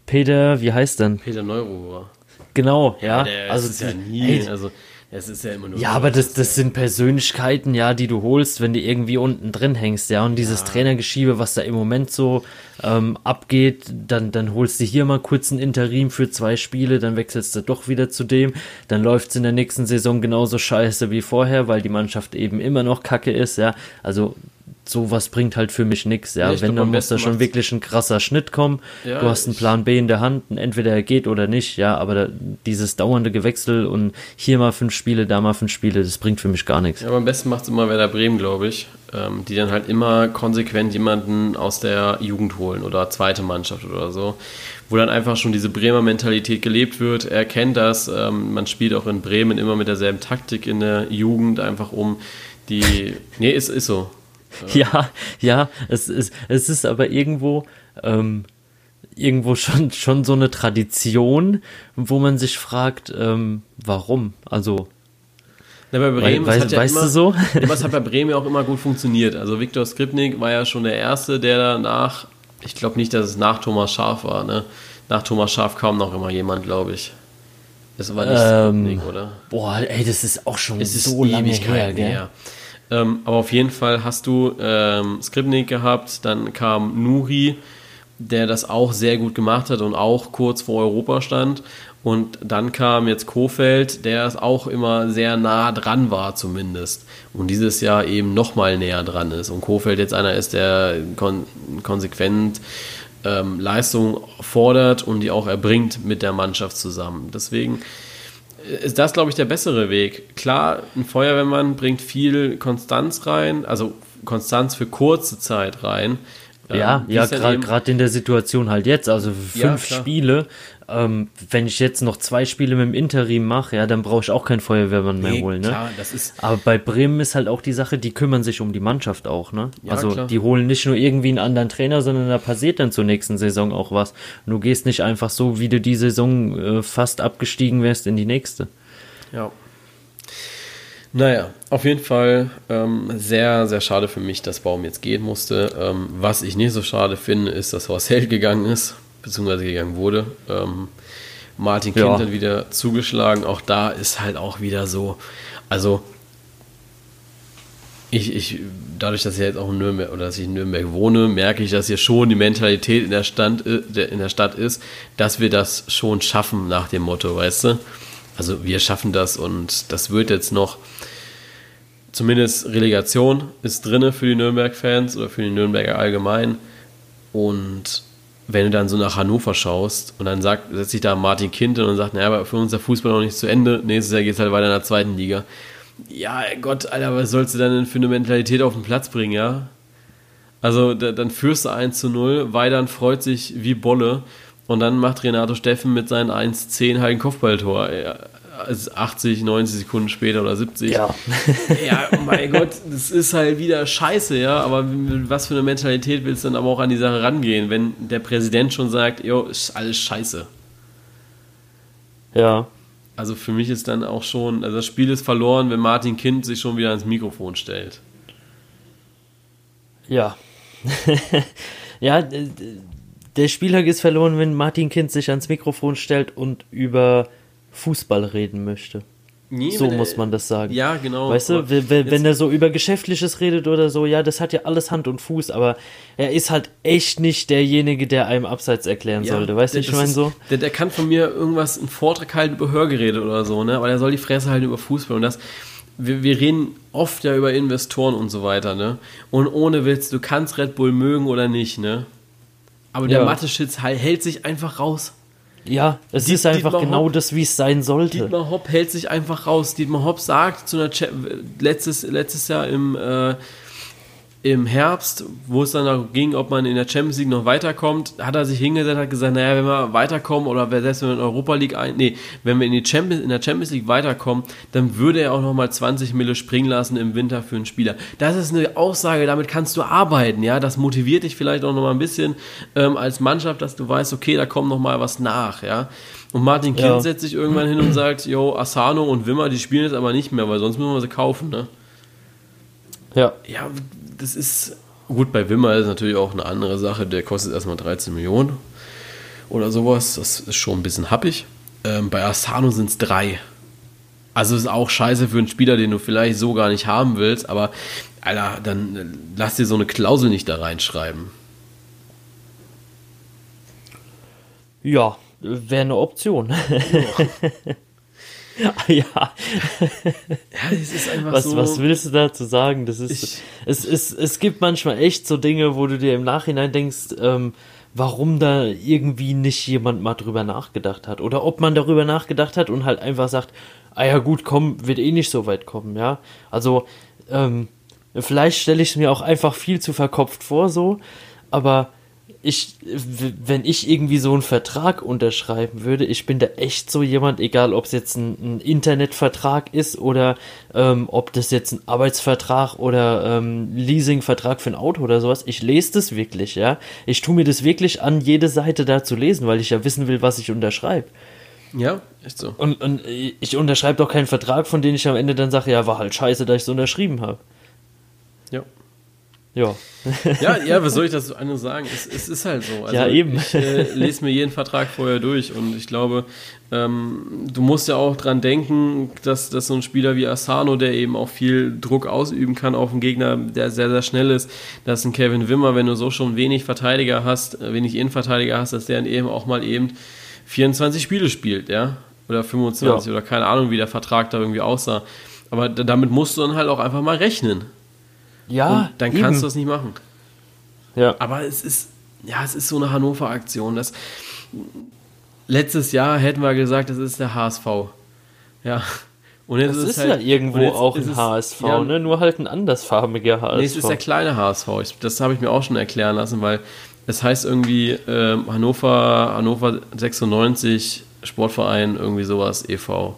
B: Peter, wie heißt denn?
A: Peter Neuruhr.
B: Genau, ja. ja
A: der also ist ja nie, hey, also es ist ja immer nur.
B: Ja, aber das, das sind Persönlichkeiten, ja, die du holst, wenn du irgendwie unten drin hängst, ja. Und dieses ja. Trainergeschiebe, was da im Moment so ähm, abgeht, dann, dann holst du hier mal kurz ein Interim für zwei Spiele, dann wechselst du doch wieder zu dem, dann läuft's in der nächsten Saison genauso scheiße wie vorher, weil die Mannschaft eben immer noch kacke ist, ja. Also sowas bringt halt für mich nichts. Ja, ja wenn, dann muss da schon wirklich ein krasser Schnitt kommen. Ja, du hast einen Plan B in der Hand, entweder er geht oder nicht, ja, aber da, dieses dauernde Gewechsel und hier mal fünf Spiele, da mal fünf Spiele, das bringt für mich gar nichts.
A: Ja, aber am besten macht es immer Werder Bremen, glaube ich, ähm, die dann halt immer konsequent jemanden aus der Jugend holen oder zweite Mannschaft oder so, wo dann einfach schon diese Bremer Mentalität gelebt wird. Er kennt das, ähm, man spielt auch in Bremen immer mit derselben Taktik in der Jugend, einfach um die. Nee, ist, ist so.
B: Ja, ja, es ist, es ist aber irgendwo, ähm, irgendwo schon, schon so eine Tradition, wo man sich fragt, ähm, warum? Also.
A: Na, bei Bremen,
B: We weißt, ja weißt immer, du so?
A: Was hat bei Bremen auch immer gut funktioniert. Also Viktor Skripnik war ja schon der Erste, der danach, ich glaube nicht, dass es nach Thomas Schaf war, ne? Nach Thomas Schaf kam noch immer jemand, glaube ich.
B: Das war nicht ähm, Skripnik, oder? Boah, ey, das ist auch schon
A: es so lange her, gell? Her. Ähm, aber auf jeden Fall hast du ähm, Skripnik gehabt, dann kam Nuri, der das auch sehr gut gemacht hat und auch kurz vor Europa stand. Und dann kam jetzt Kofeld, der es auch immer sehr nah dran war zumindest. Und dieses Jahr eben nochmal näher dran ist. Und Kofeld jetzt einer ist, der kon konsequent ähm, Leistung fordert und die auch erbringt mit der Mannschaft zusammen. Deswegen ist das, glaube ich, der bessere Weg. Klar, ein Feuerwehrmann bringt viel Konstanz rein, also Konstanz für kurze Zeit rein.
B: Ja, ähm, ja, gerade in der Situation halt jetzt, also fünf ja, Spiele. Ähm, wenn ich jetzt noch zwei Spiele mit dem Interim mache, ja, dann brauche ich auch keinen Feuerwehrmann mehr nee, holen. Ne? Klar, das ist Aber bei Bremen ist halt auch die Sache, die kümmern sich um die Mannschaft auch. Ne? Ja, also klar. die holen nicht nur irgendwie einen anderen Trainer, sondern da passiert dann zur nächsten Saison auch was. Und du gehst nicht einfach so, wie du die Saison äh, fast abgestiegen wärst, in die nächste.
A: Ja. Naja, auf jeden Fall ähm, sehr, sehr schade für mich, dass Baum jetzt gehen musste. Ähm, was ich nicht so schade finde, ist, dass Horst Held gegangen ist, beziehungsweise gegangen wurde. Ähm, Martin Kind ja. hat wieder zugeschlagen. Auch da ist halt auch wieder so, also ich, ich, dadurch, dass ich jetzt auch in Nürnberg oder dass ich in Nürnberg wohne, merke ich, dass hier schon die Mentalität in der, Stand, äh, in der Stadt ist, dass wir das schon schaffen nach dem Motto, weißt du? Also wir schaffen das und das wird jetzt noch, zumindest Relegation ist drinne für die Nürnberg-Fans oder für die Nürnberger allgemein. Und wenn du dann so nach Hannover schaust und dann sagt, setzt sich da Martin Kind und sagt, naja, aber für uns ist der Fußball noch nicht zu Ende, nächstes Jahr geht es halt weiter in der zweiten Liga. Ja, Gott, Alter, was sollst du dann für eine Mentalität auf den Platz bringen, ja? Also da, dann führst du 1 zu 0, Weidern freut sich wie Bolle und dann macht Renato Steffen mit seinen 1-10 halt ein Kopfballtor. 80, 90 Sekunden später oder 70. Ja. ja, mein Gott, das ist halt wieder scheiße, ja. Aber was für eine Mentalität willst du dann aber auch an die Sache rangehen, wenn der Präsident schon sagt, jo, ist alles scheiße.
B: Ja.
A: Also für mich ist dann auch schon, also das Spiel ist verloren, wenn Martin Kind sich schon wieder ans Mikrofon stellt.
B: Ja. ja, der Spieltag ist verloren, wenn Martin Kind sich ans Mikrofon stellt und über Fußball reden möchte. Nee, so muss man das sagen.
A: Ja, genau.
B: Weißt du, wenn, wenn er so über Geschäftliches redet oder so, ja, das hat ja alles Hand und Fuß, aber er ist halt echt nicht derjenige, der einem Abseits erklären ja, sollte. Weißt du, ich meine so?
A: Der, der kann von mir irgendwas, einen Vortrag halten über Hörgeräte oder so, ne? Aber der soll die Fresse halten über Fußball und das. Wir, wir reden oft ja über Investoren und so weiter, ne? Und ohne Witz, du kannst Red Bull mögen oder nicht, ne? Aber der ja. Mathe-Schitz hält sich einfach raus.
B: Ja, es Diet, ist einfach Dietmar genau Hopp, das, wie es sein sollte.
A: Dietmar Hopp hält sich einfach raus. Dietmar Hopp sagt zu einer letztes, letztes Jahr im äh, im Herbst, wo es dann ging, ob man in der Champions League noch weiterkommt, hat er sich hingesetzt, hat gesagt, naja, wenn wir weiterkommen oder selbst wenn wir in Europa League ein, nee, wenn wir in, die Champions, in der Champions League weiterkommen, dann würde er auch nochmal 20 Mille springen lassen im Winter für einen Spieler. Das ist eine Aussage, damit kannst du arbeiten, ja, das motiviert dich vielleicht auch nochmal ein bisschen ähm, als Mannschaft, dass du weißt, okay, da kommt nochmal was nach, ja. Und Martin Kind ja. setzt sich irgendwann hin und sagt, yo, Asano und Wimmer, die spielen jetzt aber nicht mehr, weil sonst müssen wir sie kaufen, ne?
B: Ja.
A: Ja, das ist gut. Bei Wimmer ist natürlich auch eine andere Sache. Der kostet erstmal 13 Millionen oder sowas. Das ist schon ein bisschen happig. Ähm, bei Asano sind es drei. Also ist auch scheiße für einen Spieler, den du vielleicht so gar nicht haben willst, aber Alter, dann äh, lass dir so eine Klausel nicht da reinschreiben.
B: Ja, wäre eine Option. Ja. ja. ja, es ist einfach was, so. Was willst du dazu sagen? Das ist, ich, es, es, es gibt manchmal echt so Dinge, wo du dir im Nachhinein denkst, ähm, warum da irgendwie nicht jemand mal drüber nachgedacht hat. Oder ob man darüber nachgedacht hat und halt einfach sagt, ah ja gut, komm, wird eh nicht so weit kommen, ja. Also, ähm, vielleicht stelle ich es mir auch einfach viel zu verkopft vor, so, aber ich, wenn ich irgendwie so einen Vertrag unterschreiben würde, ich bin da echt so jemand, egal ob es jetzt ein, ein Internetvertrag ist oder ähm, ob das jetzt ein Arbeitsvertrag oder ähm, Leasingvertrag für ein Auto oder sowas, ich lese das wirklich, ja. Ich tue mir das wirklich an, jede Seite da zu lesen, weil ich ja wissen will, was ich unterschreibe.
A: Ja, echt so.
B: Und, und ich unterschreibe doch keinen Vertrag, von dem ich am Ende dann sage, ja, war halt scheiße, dass ich es unterschrieben habe.
A: Ja.
B: Ja.
A: ja, was soll ich dazu nur sagen? Es, es, ist halt so.
B: Also ja, eben.
A: Ich äh, lese mir jeden Vertrag vorher durch und ich glaube, ähm, du musst ja auch dran denken, dass, dass so ein Spieler wie Asano, der eben auch viel Druck ausüben kann auf einen Gegner, der sehr, sehr schnell ist, dass ein Kevin Wimmer, wenn du so schon wenig Verteidiger hast, äh, wenig Innenverteidiger hast, dass der dann eben auch mal eben 24 Spiele spielt, ja? Oder 25 ja. oder keine Ahnung, wie der Vertrag da irgendwie aussah. Aber damit musst du dann halt auch einfach mal rechnen.
B: Ja. Und
A: dann eben. kannst du es nicht machen.
B: Ja.
A: Aber es ist, ja, es ist so eine Hannover-Aktion. letztes Jahr hätten wir gesagt, das ist der HSV. Ja.
B: Und jetzt das ist, ist halt, ja irgendwo auch ein HSV, ja, ne? nur halt ein andersfarbiger HSV. Nee,
A: es ist der kleine HSV. Ich, das habe ich mir auch schon erklären lassen, weil es heißt irgendwie äh, Hannover, Hannover 96 Sportverein, irgendwie sowas, e.V.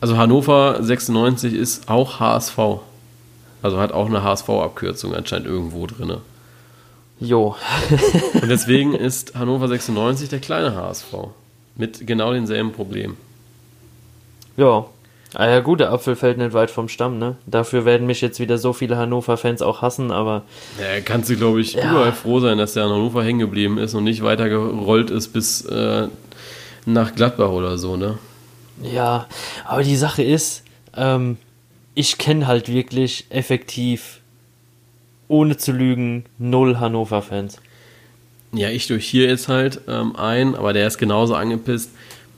A: Also Hannover 96 ist auch HSV. Also hat auch eine HSV-Abkürzung anscheinend irgendwo drin. Jo. Und deswegen ist Hannover 96 der kleine HSV. Mit genau denselben Problemen.
B: Ja. Ah ja gut, der Apfel fällt nicht weit vom Stamm, ne? Dafür werden mich jetzt wieder so viele Hannover-Fans auch hassen, aber...
A: Ja, kannst du, glaube ich, ja. überall froh sein, dass der an Hannover hängen geblieben ist und nicht weitergerollt ist bis äh, nach Gladbach oder so, ne?
B: Ja, aber die Sache ist, ähm, ich kenne halt wirklich effektiv, ohne zu lügen, null Hannover-Fans.
A: Ja, ich durch hier jetzt halt ähm, ein, aber der ist genauso angepisst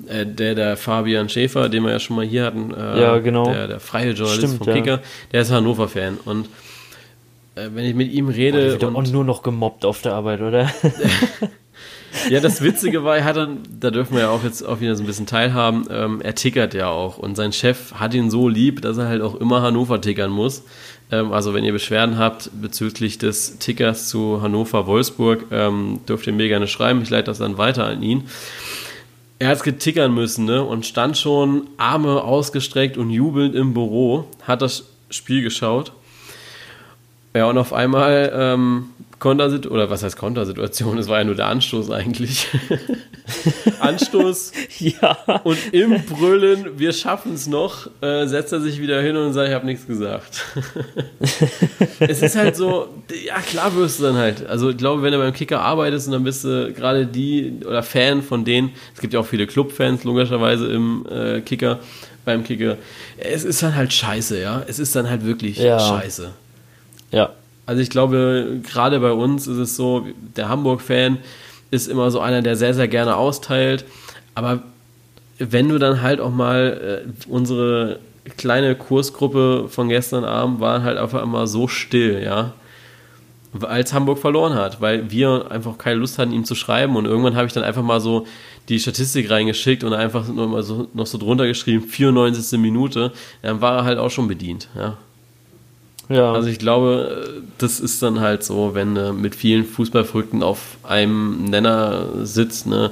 A: äh, der, der Fabian Schäfer, den wir ja schon mal hier hatten, äh,
B: ja, genau.
A: der, der freie Journalist Stimmt, vom Kicker, ja. der ist Hannover-Fan. Und äh, wenn ich mit ihm rede. Der
B: wird und, auch nur noch gemobbt auf der Arbeit, oder?
A: ja, das Witzige war, er hat dann, da dürfen wir ja auch jetzt auch wieder so ein bisschen teilhaben, ähm, er tickert ja auch. Und sein Chef hat ihn so lieb, dass er halt auch immer Hannover tickern muss. Ähm, also, wenn ihr Beschwerden habt bezüglich des Tickers zu Hannover-Wolfsburg, ähm, dürft ihr mir gerne schreiben. Ich leite das dann weiter an ihn er hat es getickern müssen, ne? Und stand schon Arme ausgestreckt und jubelnd im Büro, hat das Spiel geschaut. Ja, und auf einmal ähm, Kontersituation, oder was heißt Kontersituation? Es war ja nur der Anstoß eigentlich. Anstoß. ja. Und im Brüllen, wir schaffen es noch, äh, setzt er sich wieder hin und sagt, ich habe nichts gesagt. es ist halt so, ja klar wirst du dann halt. Also ich glaube, wenn du beim Kicker arbeitest und dann bist du gerade die oder Fan von denen, es gibt ja auch viele Clubfans logischerweise im äh, Kicker, beim Kicker, es ist dann halt scheiße, ja. Es ist dann halt wirklich ja. scheiße. Ja. Also ich glaube, gerade bei uns ist es so, der Hamburg-Fan ist immer so einer, der sehr, sehr gerne austeilt. Aber wenn du dann halt auch mal äh, unsere kleine Kursgruppe von gestern Abend war halt einfach immer so still, ja. Als Hamburg verloren hat, weil wir einfach keine Lust hatten, ihm zu schreiben. Und irgendwann habe ich dann einfach mal so die Statistik reingeschickt und einfach nur mal so, noch so drunter geschrieben, 94. Minute. Dann war er halt auch schon bedient, ja. Ja. Also ich glaube, das ist dann halt so, wenn du mit vielen Fußballverrückten auf einem Nenner sitzt, ne?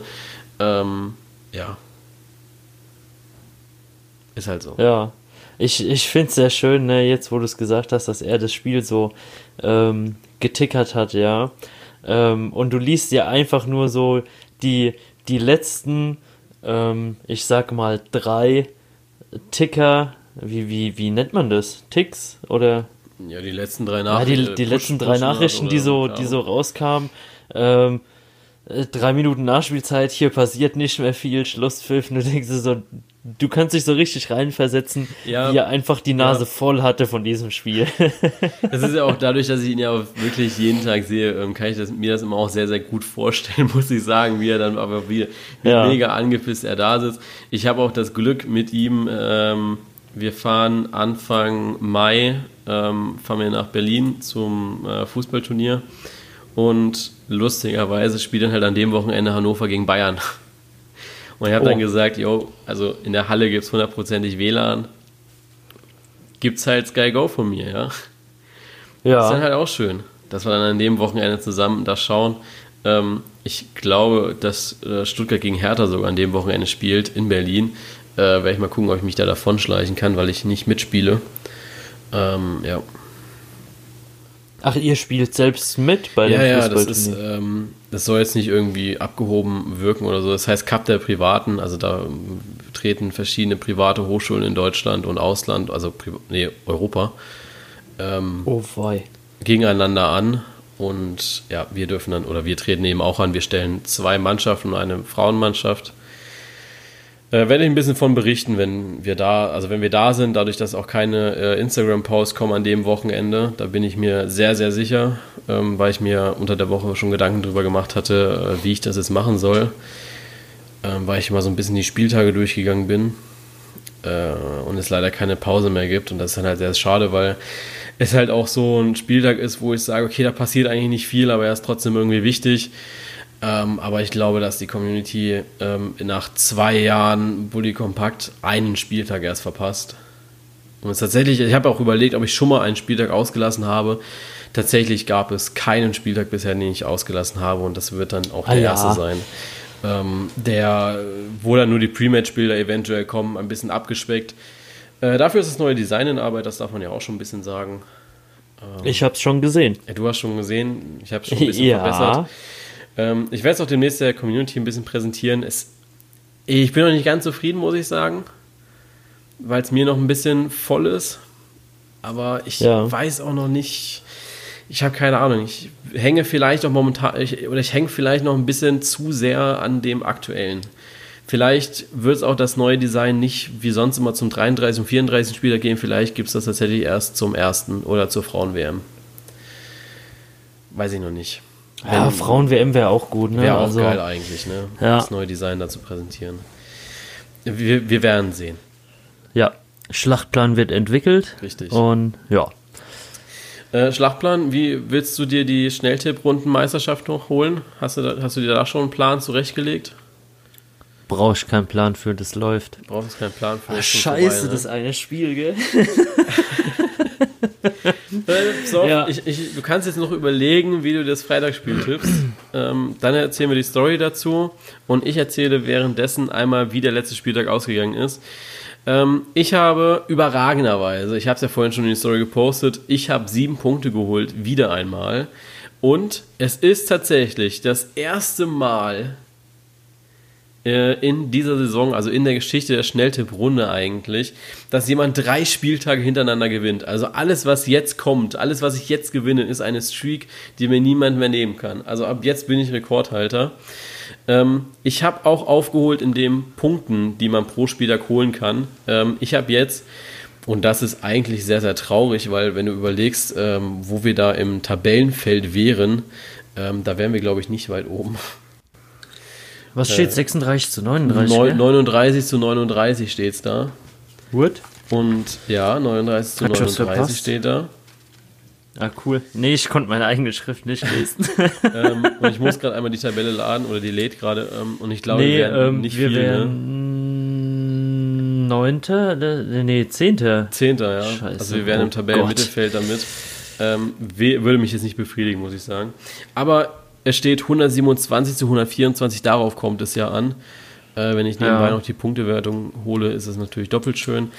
A: Ähm, ja. Ist halt so.
B: Ja. Ich, ich finde es sehr schön, ne, jetzt wo du es gesagt hast, dass er das Spiel so ähm, getickert hat, ja. Ähm, und du liest ja einfach nur so die, die letzten, ähm, ich sag mal, drei Ticker, wie, wie, wie nennt man das? Ticks? Oder
A: ja, die letzten drei Nachrichten.
B: Ja, die, die letzten drei Nachrichten, die so, die so rauskamen. Ähm, äh, drei Minuten Nachspielzeit, hier passiert nicht mehr viel, Schlusspfiff, du denkst so, du kannst dich so richtig reinversetzen, ja, wie er einfach die Nase ja. voll hatte von diesem Spiel.
A: das ist ja auch dadurch, dass ich ihn ja wirklich jeden Tag sehe, ähm, kann ich das, mir das immer auch sehr, sehr gut vorstellen, muss ich sagen, wie er dann aber wie, wie ja. mega angepisst er da sitzt. Ich habe auch das Glück mit ihm, ähm, wir fahren Anfang Mai ähm, fahren wir nach Berlin zum äh, Fußballturnier und lustigerweise spielt dann halt an dem Wochenende Hannover gegen Bayern. Und ich habe oh. dann gesagt, jo, also in der Halle gibt es hundertprozentig WLAN. Gibt es halt Sky Go von mir, ja. Ja. Das ist dann halt auch schön, dass wir dann an dem Wochenende zusammen das schauen. Ähm, ich glaube, dass äh, Stuttgart gegen Hertha sogar an dem Wochenende spielt in Berlin. Äh, werde ich mal gucken, ob ich mich da davon schleichen kann, weil ich nicht mitspiele. Ähm, ja.
B: Ach, ihr spielt selbst mit bei
A: ja, dem Ja, das ist, ähm, das soll jetzt nicht irgendwie abgehoben wirken oder so. Das heißt Cup der Privaten, also da treten verschiedene private Hochschulen in Deutschland und Ausland, also nee, Europa, ähm, oh, gegeneinander an. Und ja, wir dürfen dann, oder wir treten eben auch an, wir stellen zwei Mannschaften und eine Frauenmannschaft äh, werde ich ein bisschen von berichten, wenn wir da, also wenn wir da sind, dadurch, dass auch keine äh, Instagram-Posts kommen an dem Wochenende, da bin ich mir sehr, sehr sicher, ähm, weil ich mir unter der Woche schon Gedanken darüber gemacht hatte, äh, wie ich das jetzt machen soll, ähm, weil ich immer so ein bisschen die Spieltage durchgegangen bin äh, und es leider keine Pause mehr gibt und das ist dann halt sehr schade, weil es halt auch so ein Spieltag ist, wo ich sage, okay, da passiert eigentlich nicht viel, aber er ist trotzdem irgendwie wichtig. Ähm, aber ich glaube, dass die Community ähm, nach zwei Jahren Bully Kompakt einen Spieltag erst verpasst. Und es tatsächlich, ich habe auch überlegt, ob ich schon mal einen Spieltag ausgelassen habe. Tatsächlich gab es keinen Spieltag bisher, den ich ausgelassen habe und das wird dann auch der ah, ja. erste sein. Ähm, der, wo dann nur die Pre-Match-Bilder eventuell kommen, ein bisschen abgespeckt. Äh, dafür ist das neue Design in Arbeit, das darf man ja auch schon ein bisschen sagen.
B: Ähm, ich habe es schon gesehen.
A: Ja, du hast schon gesehen, ich habe es schon ein bisschen ja. verbessert. Ähm, ich werde es auch demnächst der Community ein bisschen präsentieren. Es, ich bin noch nicht ganz zufrieden, muss ich sagen, weil es mir noch ein bisschen voll ist. Aber ich ja. weiß auch noch nicht, ich habe keine Ahnung. Ich hänge vielleicht auch momentan, ich, oder ich hänge vielleicht noch ein bisschen zu sehr an dem aktuellen. Vielleicht wird es auch das neue Design nicht wie sonst immer zum 33 und 34 Spieler gehen. Vielleicht gibt es das tatsächlich erst zum ersten oder zur Frauen-WM. Weiß ich noch nicht.
B: Ja, Frauen-WM wäre auch gut, ne?
A: Wäre auch also, geil eigentlich, ne? Ja. Das neue Design da zu präsentieren. Wir, wir werden sehen.
B: Ja, Schlachtplan wird entwickelt.
A: Richtig.
B: Und ja.
A: Äh, Schlachtplan, wie willst du dir die Schnelltipp-Rundenmeisterschaft noch holen? Hast du, da, hast du dir da schon einen Plan zurechtgelegt?
B: Brauche ich keinen Plan für, das läuft.
A: Brauchst keinen Plan für
B: Ach, Scheiße, vorbei, ne? das eine Spiel, gell?
A: So, ja. ich, ich, du kannst jetzt noch überlegen, wie du das Freitagsspiel tippst. Ähm, dann erzählen wir die Story dazu und ich erzähle währenddessen einmal, wie der letzte Spieltag ausgegangen ist. Ähm, ich habe überragenderweise, ich habe es ja vorhin schon in die Story gepostet, ich habe sieben Punkte geholt, wieder einmal. Und es ist tatsächlich das erste Mal in dieser Saison, also in der Geschichte der Schnelltipp-Runde eigentlich, dass jemand drei Spieltage hintereinander gewinnt. Also alles, was jetzt kommt, alles, was ich jetzt gewinne, ist eine Streak, die mir niemand mehr nehmen kann. Also ab jetzt bin ich Rekordhalter. Ähm, ich habe auch aufgeholt in den Punkten, die man pro Spieltag holen kann. Ähm, ich habe jetzt und das ist eigentlich sehr, sehr traurig, weil wenn du überlegst, ähm, wo wir da im Tabellenfeld wären, da wären wir, glaube ich, nicht weit oben.
B: Was steht? Äh, 36 zu 39?
A: 9, 39 zu 39 steht es da.
B: What?
A: Und ja, 39 zu Hat 39 steht da.
B: Ah, cool. Nee, ich konnte meine eigene Schrift nicht lesen.
A: ähm, und ich muss gerade einmal die Tabelle laden oder die lädt gerade. Ähm, und ich glaube,
B: nee, wir werden ähm, nicht wir viel. Werden ne? Neunte? Ne, nee, zehnte.
A: Zehnter, ja. Scheiße. Also wir wären im oh Tabellenmittelfeld damit. Ähm, würde mich jetzt nicht befriedigen, muss ich sagen. Aber es steht 127 zu 124, darauf kommt es ja an. Äh, wenn ich nebenbei ja. noch die Punktewertung hole, ist es natürlich doppelt schön.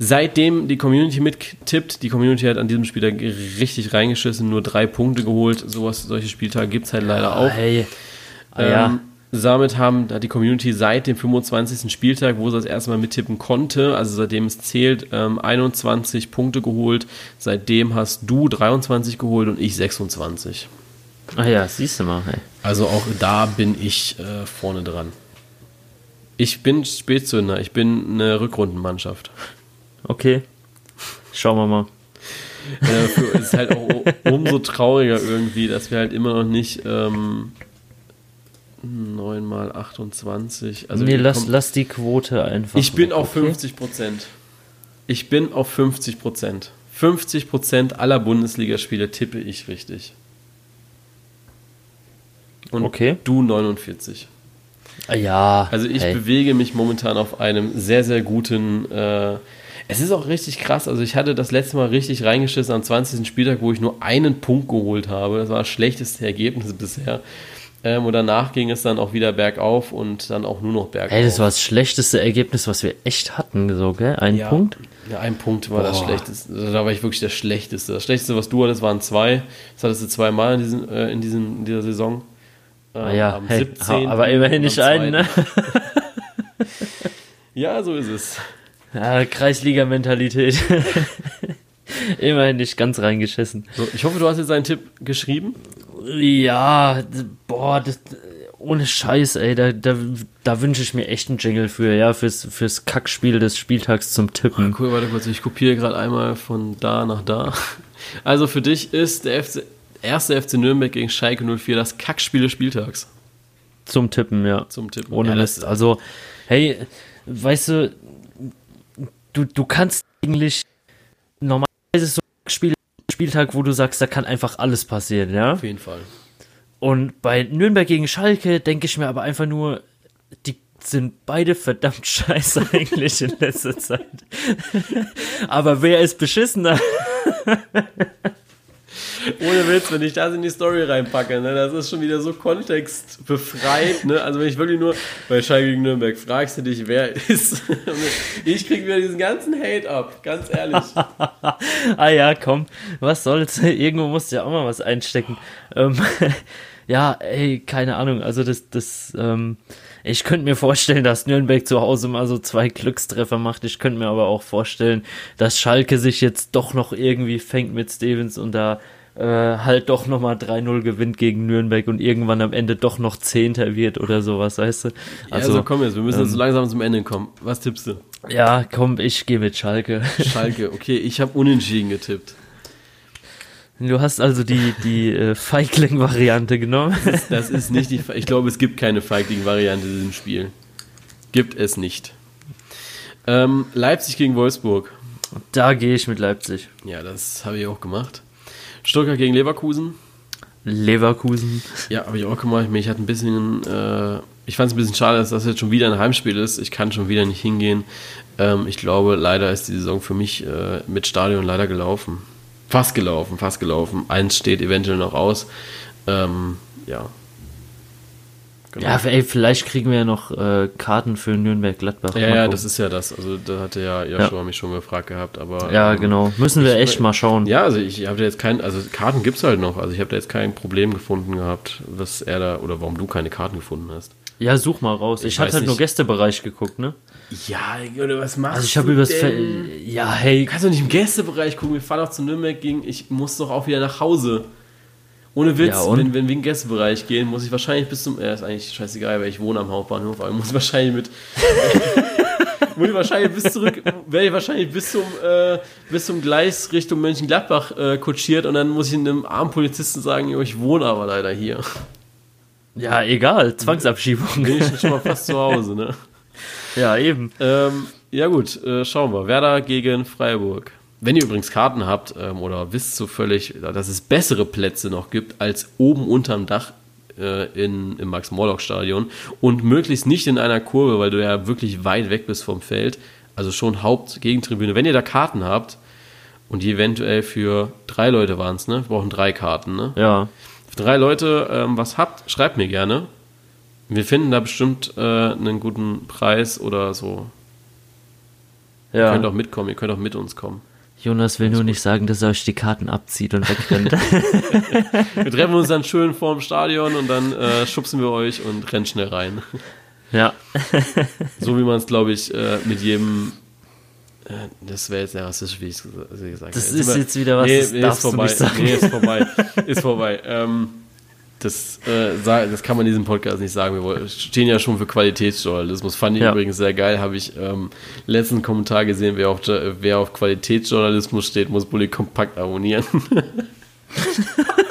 A: Seitdem die Community mittippt, die Community hat an diesem Spieltag richtig reingeschissen, nur drei Punkte geholt. Sowas, solche Spieltage gibt es halt leider auch. Hey. Ah, ähm, ja. Damit haben, hat die Community seit dem 25. Spieltag, wo sie das erste Mal mittippen konnte, also seitdem es zählt, ähm, 21 Punkte geholt. Seitdem hast du 23 geholt und ich 26.
B: Ah ja, siehst du mal. Hey.
A: Also auch da bin ich äh, vorne dran. Ich bin Spätzünder, ich bin eine Rückrundenmannschaft.
B: Okay. Schauen wir mal.
A: Äh, es ist halt auch umso trauriger irgendwie, dass wir halt immer noch nicht ähm, 9 mal 28.
B: Also nee, lass, lass die Quote einfach.
A: Ich bin auf okay? 50 Prozent. Ich bin auf 50 Prozent. 50 Prozent aller Bundesligaspiele tippe ich richtig. Und okay. du 49.
B: Ah, ja.
A: Also ich hey. bewege mich momentan auf einem sehr, sehr guten. Äh, es ist auch richtig krass. Also ich hatte das letzte Mal richtig reingeschissen am 20. Spieltag, wo ich nur einen Punkt geholt habe. Das war das schlechteste Ergebnis bisher. Ähm, und danach ging es dann auch wieder bergauf und dann auch nur noch bergauf.
B: Ey, das war das schlechteste Ergebnis, was wir echt hatten, so, gell? Ein
A: ja,
B: Punkt?
A: Ja, ein Punkt war Boah. das schlechteste. Da war ich wirklich der schlechteste. Das schlechteste, was du hattest, waren zwei. Das hattest du zweimal in, diesen, äh, in, diesen, in dieser Saison.
B: Ah, ja, am hey, 17. aber immerhin nicht einen, ne?
A: ja, so ist es.
B: Ja, Kreisliga-Mentalität. immerhin nicht ganz reingeschissen.
A: So, ich hoffe, du hast jetzt einen Tipp geschrieben.
B: Ja, boah, das, ohne Scheiß, ey, da, da, da wünsche ich mir echt einen Jingle für, ja, fürs, fürs Kackspiel des Spieltags zum Tippen.
A: Ach, cool, warte kurz, ich kopiere gerade einmal von da nach da. Also für dich ist der FC erste FC Nürnberg gegen Schalke 04 das Kackspiel des Spieltags.
B: Zum Tippen, ja.
A: Zum Tippen.
B: Ohne ja, Mist. Also, hey, weißt du, du, du kannst eigentlich normalerweise so ein Spiel, Spieltag, wo du sagst, da kann einfach alles passieren, ja?
A: Auf jeden Fall.
B: Und bei Nürnberg gegen Schalke denke ich mir aber einfach nur, die sind beide verdammt scheiße eigentlich in letzter Zeit. aber wer ist beschissener?
A: Ohne Witz, wenn ich das in die Story reinpacke, ne, das ist schon wieder so kontextbefreit. Ne? Also wenn ich wirklich nur bei Schalke gegen Nürnberg fragst du dich, wer ist. ich krieg wieder diesen ganzen Hate ab, ganz ehrlich.
B: ah ja, komm, was soll's? Irgendwo musst du ja auch mal was einstecken. Ähm, ja, ey, keine Ahnung. Also das, das, ähm, ich könnte mir vorstellen, dass Nürnberg zu Hause mal so zwei Glückstreffer macht. Ich könnte mir aber auch vorstellen, dass Schalke sich jetzt doch noch irgendwie fängt mit Stevens und da äh, halt doch nochmal 3-0 gewinnt gegen Nürnberg und irgendwann am Ende doch noch Zehnter wird oder sowas, weißt du?
A: Also, ja, also komm jetzt, wir müssen ähm, jetzt so langsam zum Ende kommen. Was tippst du?
B: Ja, komm, ich gehe mit Schalke.
A: Schalke, okay, ich habe unentschieden getippt.
B: Du hast also die, die äh, Feigling-Variante genommen.
A: Das ist, das ist nicht die. Ich glaube, es gibt keine Feigling-Variante in diesem Spiel. Gibt es nicht. Ähm, Leipzig gegen Wolfsburg.
B: Da gehe ich mit Leipzig.
A: Ja, das habe ich auch gemacht. Stuttgart gegen Leverkusen.
B: Leverkusen.
A: Ja, habe ich auch gemacht. Ich hatte ein bisschen. Äh, ich fand es ein bisschen schade, dass das jetzt schon wieder ein Heimspiel ist. Ich kann schon wieder nicht hingehen. Ähm, ich glaube, leider ist die Saison für mich äh, mit Stadion leider gelaufen. Fast gelaufen, fast gelaufen. Eins steht eventuell noch aus. Ähm, ja.
B: Genau. Ja, ey, vielleicht kriegen wir ja noch äh, Karten für Nürnberg-Gladbach.
A: Ja, ja, das ist ja das. Also da hatte ja Joshua ja. mich schon gefragt gehabt, aber.
B: Ja, ähm, genau. Müssen wir echt mal schauen.
A: Ja, also ich habe da jetzt kein, also Karten gibt es halt noch. Also ich habe da jetzt kein Problem gefunden gehabt, was er da, oder warum du keine Karten gefunden hast.
B: Ja, such mal raus. Ich, ich hatte halt nicht. nur Gästebereich geguckt, ne?
A: Ja, oder was machst
B: also ich habe übers Fe Ja, hey.
A: Kannst du nicht im Gästebereich gucken? Wir fahren auch zu Nürnberg gegen. Ich muss doch auch wieder nach Hause. Ohne Witz, ja, wenn, wenn wir in den Gästebereich gehen, muss ich wahrscheinlich bis zum. Äh, ist eigentlich scheißegal, weil ich wohne am Hauptbahnhof, aber ich muss wahrscheinlich mit. muss ich wahrscheinlich bis zurück, werde ich wahrscheinlich bis zum, äh, bis zum Gleis Richtung Mönchengladbach äh, kutschiert und dann muss ich einem armen Polizisten sagen, ich wohne aber leider hier.
B: Ja, egal, Zwangsabschiebung.
A: Bin ich schon mal fast zu Hause, ne?
B: Ja, eben.
A: Ähm, ja gut, äh, schauen wir. Werder gegen Freiburg. Wenn ihr übrigens Karten habt ähm, oder wisst zufällig, dass es bessere Plätze noch gibt als oben unterm Dach äh, in, im Max-Morlock-Stadion und möglichst nicht in einer Kurve, weil du ja wirklich weit weg bist vom Feld, also schon Hauptgegentribüne. Wenn ihr da Karten habt und die eventuell für drei Leute waren es, ne? Wir brauchen drei Karten, ne?
B: Ja.
A: Für drei Leute ähm, was habt, schreibt mir gerne. Wir finden da bestimmt äh, einen guten Preis oder so. Ja. Ihr könnt auch mitkommen, ihr könnt auch mit uns kommen.
B: Jonas will nur gut. nicht sagen, dass er euch die Karten abzieht und wegrennt.
A: wir treffen uns dann schön vor dem Stadion und dann äh, schubsen wir euch und rennen schnell rein.
B: Ja.
A: so wie man es, glaube ich, äh, mit jedem. Äh, das wäre jetzt ja rassistisch, wie ich es gesagt habe.
B: Das ist jetzt wieder was, nee, das
A: nee, ist vorbei. Nee, ist vorbei. ist vorbei. Ähm, das, äh, das kann man in diesem Podcast nicht sagen. Wir stehen ja schon für Qualitätsjournalismus. Fand ich ja. übrigens sehr geil. Habe ich ähm, letzten Kommentar gesehen, wer auf, wer auf Qualitätsjournalismus steht, muss Bully kompakt abonnieren.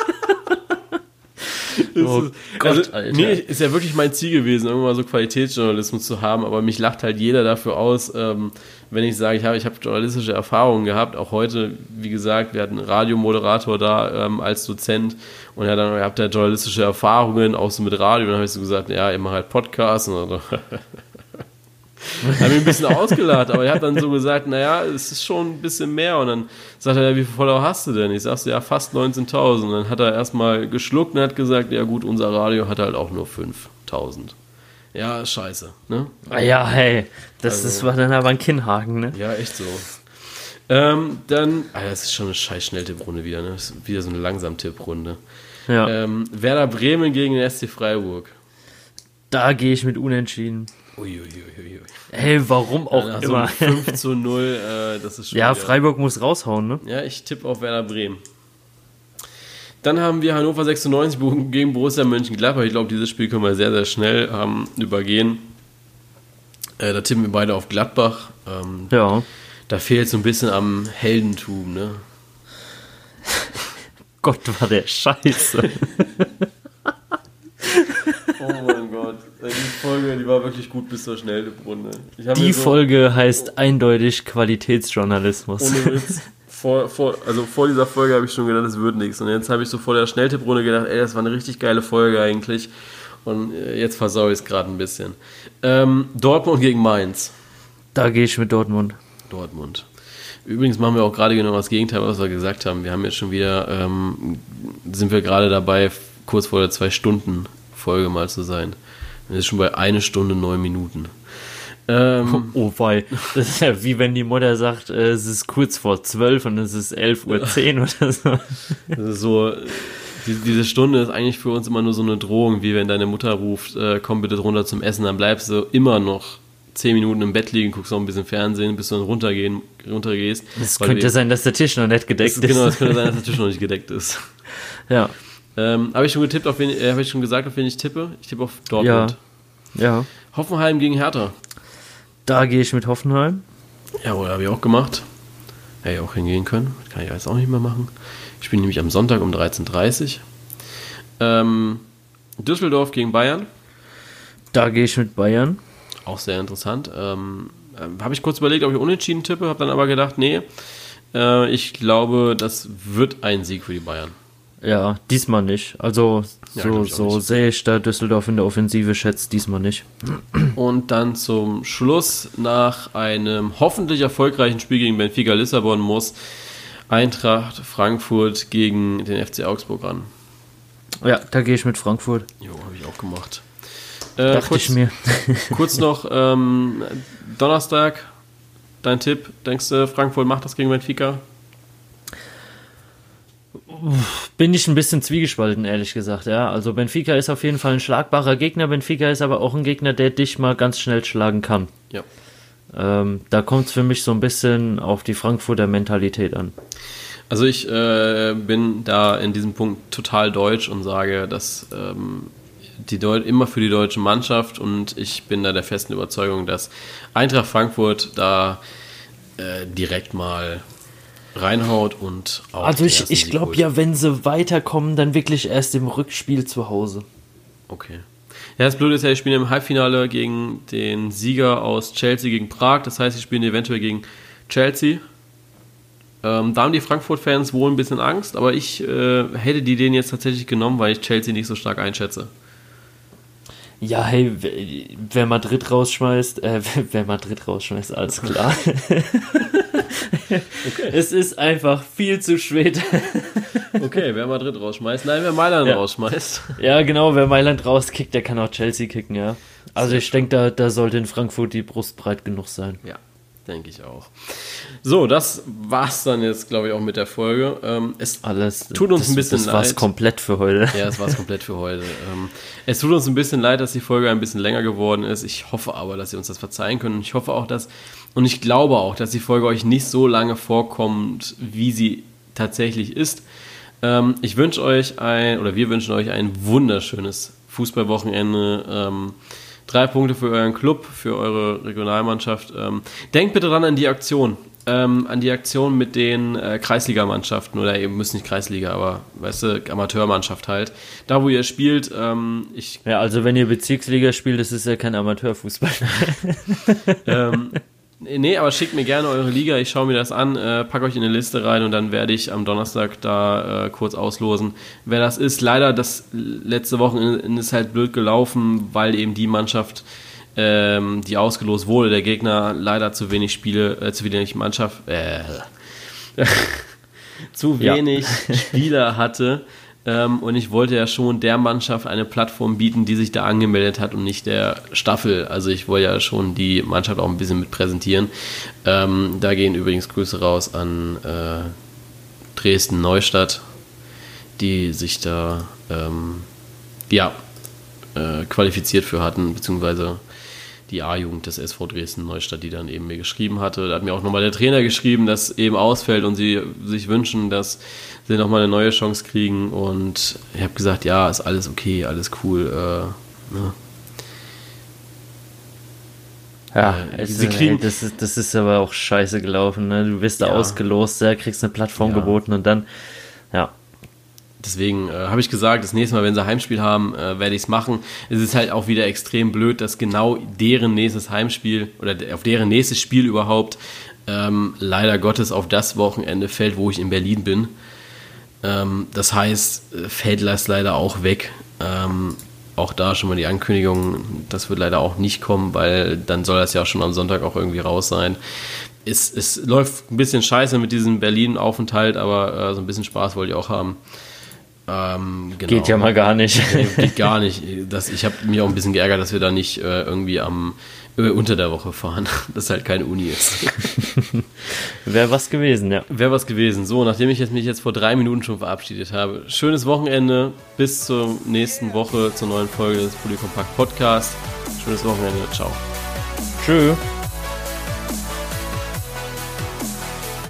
A: oh ist, Gott, also, Alter. Nee, ist ja wirklich mein Ziel gewesen, irgendwann so Qualitätsjournalismus zu haben, aber mich lacht halt jeder dafür aus, ähm, wenn ich sage, ich habe ich hab journalistische Erfahrungen gehabt, auch heute, wie gesagt, wir hatten einen Radiomoderator da ähm, als Dozent und er dann, ihr habt ja journalistische Erfahrungen, auch so mit Radio, und dann habe ich so gesagt, ja, ihr macht halt Podcasts und so. habe mich ein bisschen ausgelacht, aber ich habe dann so gesagt, naja, es ist schon ein bisschen mehr. Und dann sagt er, ja, wie viele Follower hast du denn? Ich sag so, ja, fast 19.000. Und dann hat er erstmal geschluckt und hat gesagt, ja gut, unser Radio hat halt auch nur 5.000. Ja, scheiße. Ne?
B: Ah ja, hey, das, also, das war dann aber ein Kinnhaken, ne?
A: Ja, echt so. Ähm, dann, ah, das ist schon eine scheiß Schnelltipprunde wieder, ne? Das ist wieder so eine Langsam-Tipprunde. Ja. Ähm, Werder Bremen gegen den SC Freiburg.
B: Da gehe ich mit Unentschieden.
A: Uiuiuiui.
B: Hey, warum auch
A: also
B: immer.
A: 5 zu 0, äh, das ist schon.
B: Ja, wieder. Freiburg muss raushauen, ne?
A: Ja, ich tippe auf Werder Bremen. Dann haben wir Hannover 96 gegen Borussia Mönchengladbach. Ich glaube, dieses Spiel können wir sehr, sehr schnell ähm, übergehen. Äh, da tippen wir beide auf Gladbach. Ähm,
B: ja.
A: Da fehlt so ein bisschen am Heldentum, ne?
B: Gott, war der scheiße.
A: oh mein Folge, die war wirklich gut bis zur Schnellrunde.
B: Die so Folge heißt eindeutig Qualitätsjournalismus.
A: Ohne Witz. vor, vor, also vor dieser Folge habe ich schon gedacht, es wird nichts. Und jetzt habe ich so vor der Schnelltipprunde gedacht, ey, das war eine richtig geile Folge eigentlich. Und äh, jetzt versaue ich es gerade ein bisschen. Ähm, Dortmund gegen Mainz.
B: Da gehe ich mit Dortmund.
A: Dortmund. Übrigens machen wir auch gerade genau das Gegenteil, was wir gesagt haben. Wir haben jetzt schon wieder, ähm, sind wir gerade dabei, kurz vor der Zwei-Stunden-Folge mal zu sein. Das ist schon bei eine Stunde neun Minuten.
B: Ähm, oh, wei. Das ist ja wie wenn die Mutter sagt, äh, es ist kurz vor zwölf und es ist elf Uhr zehn oder so.
A: Ist so, die, diese Stunde ist eigentlich für uns immer nur so eine Drohung, wie wenn deine Mutter ruft, äh, komm bitte runter zum Essen, dann bleibst du immer noch zehn Minuten im Bett liegen, guckst noch ein bisschen Fernsehen, bis du dann runtergehen, runtergehst.
B: Es könnte sein, dass der Tisch noch nicht gedeckt ist.
A: Genau, es könnte sein, dass der Tisch noch nicht gedeckt ist.
B: Ja.
A: Ähm, habe ich schon getippt, auf wen, äh, habe ich schon gesagt, auf wen ich tippe? Ich tippe auf Dortmund.
B: Ja. ja.
A: Hoffenheim gegen Hertha.
B: Da gehe ich mit Hoffenheim.
A: Jawohl, habe ich auch gemacht. Hätte ich auch hingehen können. Kann ich jetzt auch nicht mehr machen. Ich spiele nämlich am Sonntag um 13.30 Uhr. Ähm, Düsseldorf gegen Bayern.
B: Da gehe ich mit Bayern.
A: Auch sehr interessant. Ähm, äh, habe ich kurz überlegt, ob ich unentschieden tippe, habe dann aber gedacht, nee, äh, ich glaube, das wird ein Sieg für die Bayern.
B: Ja, diesmal nicht. Also ja, so, so sehe ich da Düsseldorf in der Offensive schätzt diesmal nicht.
A: Und dann zum Schluss nach einem hoffentlich erfolgreichen Spiel gegen Benfica Lissabon muss Eintracht Frankfurt gegen den FC Augsburg ran.
B: Ja, da gehe ich mit Frankfurt.
A: Jo, habe ich auch gemacht.
B: Äh, Dachte kurz, ich mir.
A: kurz noch ähm, Donnerstag, dein Tipp. Denkst du, Frankfurt macht das gegen Benfica?
B: Bin ich ein bisschen zwiegespalten, ehrlich gesagt, ja. Also Benfica ist auf jeden Fall ein schlagbarer Gegner. Benfica ist aber auch ein Gegner, der dich mal ganz schnell schlagen kann.
A: Ja.
B: Ähm, da kommt es für mich so ein bisschen auf die Frankfurter Mentalität an.
A: Also ich äh, bin da in diesem Punkt total deutsch und sage, dass ähm, die Deu immer für die deutsche Mannschaft und ich bin da der festen Überzeugung, dass Eintracht Frankfurt da äh, direkt mal reinhaut und
B: auch. Also ich, ich glaube ja, wenn sie weiterkommen, dann wirklich erst im Rückspiel zu Hause.
A: Okay. Ja, das Blöde ist ja, ich spiele im Halbfinale gegen den Sieger aus Chelsea gegen Prag. Das heißt, ich spiele eventuell gegen Chelsea. Ähm, da haben die Frankfurt-Fans wohl ein bisschen Angst, aber ich äh, hätte die den jetzt tatsächlich genommen, weil ich Chelsea nicht so stark einschätze.
B: Ja, hey, wer Madrid rausschmeißt, äh, wer Madrid rausschmeißt, alles klar. okay. Es ist einfach viel zu spät.
A: okay, wer Madrid rausschmeißt, nein, wer Mailand ja. rausschmeißt.
B: Ja, genau, wer Mailand rauskickt, der kann auch Chelsea kicken, ja. Also ich denke, da, da sollte in Frankfurt die Brust breit genug sein.
A: Ja, denke ich auch. So, das war's dann jetzt, glaube ich, auch mit der Folge. Ähm, es Alles, tut uns
B: das,
A: ein bisschen das
B: leid. Das war's komplett für heute.
A: Ja, es war's komplett für heute. Ähm, es tut uns ein bisschen leid, dass die Folge ein bisschen länger geworden ist. Ich hoffe aber, dass ihr uns das verzeihen könnt. Und ich hoffe auch, dass, und ich glaube auch, dass die Folge euch nicht so lange vorkommt, wie sie tatsächlich ist. Ähm, ich wünsche euch ein, oder wir wünschen euch ein wunderschönes Fußballwochenende. Ähm, drei Punkte für euren Club, für eure Regionalmannschaft. Ähm, denkt bitte dran an die Aktion ähm, an die Aktion mit den äh, Kreisligamannschaften oder eben müssen nicht Kreisliga, aber weißt du, Amateurmannschaft halt. Da, wo ihr spielt, ähm, ich.
B: Ja, also wenn ihr Bezirksliga spielt, das ist ja kein Amateurfußball.
A: ähm, nee, aber schickt mir gerne eure Liga, ich schaue mir das an, äh, pack euch in eine Liste rein und dann werde ich am Donnerstag da äh, kurz auslosen, wer das ist. Leider, das letzte Wochenende ist halt blöd gelaufen, weil eben die Mannschaft ähm, die ausgelost wurde, der Gegner leider zu wenig Spiele, äh, zu wenig Mannschaft, äh, zu wenig ja. Spieler hatte. Ähm, und ich wollte ja schon der Mannschaft eine Plattform bieten, die sich da angemeldet hat und nicht der Staffel. Also ich wollte ja schon die Mannschaft auch ein bisschen mit präsentieren. Ähm, da gehen übrigens Grüße raus an äh, Dresden-Neustadt, die sich da ähm, ja, äh, qualifiziert für hatten, beziehungsweise die A-Jugend des SV Dresden Neustadt, die dann eben mir geschrieben hatte. Da hat mir auch nochmal der Trainer geschrieben, dass eben ausfällt und sie sich wünschen, dass sie nochmal eine neue Chance kriegen. Und ich habe gesagt, ja, ist alles okay, alles cool. Äh, ne?
B: Ja, äh, sie kriegen, ey, das, ist, das ist aber auch scheiße gelaufen. Ne? Du wirst da ja. ausgelost, ja, kriegst eine Plattform ja. geboten und dann, ja,
A: Deswegen äh, habe ich gesagt, das nächste Mal, wenn sie Heimspiel haben, äh, werde ich es machen. Es ist halt auch wieder extrem blöd, dass genau deren nächstes Heimspiel oder auf deren nächstes Spiel überhaupt ähm, leider Gottes auf das Wochenende fällt, wo ich in Berlin bin. Ähm, das heißt, äh, fällt das leider auch weg. Ähm, auch da schon mal die Ankündigung, das wird leider auch nicht kommen, weil dann soll das ja schon am Sonntag auch irgendwie raus sein. Es, es läuft ein bisschen scheiße mit diesem Berlin-Aufenthalt, aber äh, so ein bisschen Spaß wollte ich auch haben.
B: Ähm, genau. Geht ja mal gar nicht.
A: Geht gar nicht. Das, ich habe mich auch ein bisschen geärgert, dass wir da nicht äh, irgendwie am äh, unter der Woche fahren, dass halt keine Uni ist.
B: Wäre was gewesen, ja.
A: Wäre was gewesen. So, nachdem ich jetzt mich jetzt vor drei Minuten schon verabschiedet habe, schönes Wochenende. Bis zur nächsten Woche zur neuen Folge des Polykompakt Podcast. Schönes Wochenende. Ciao.
B: Tschüss.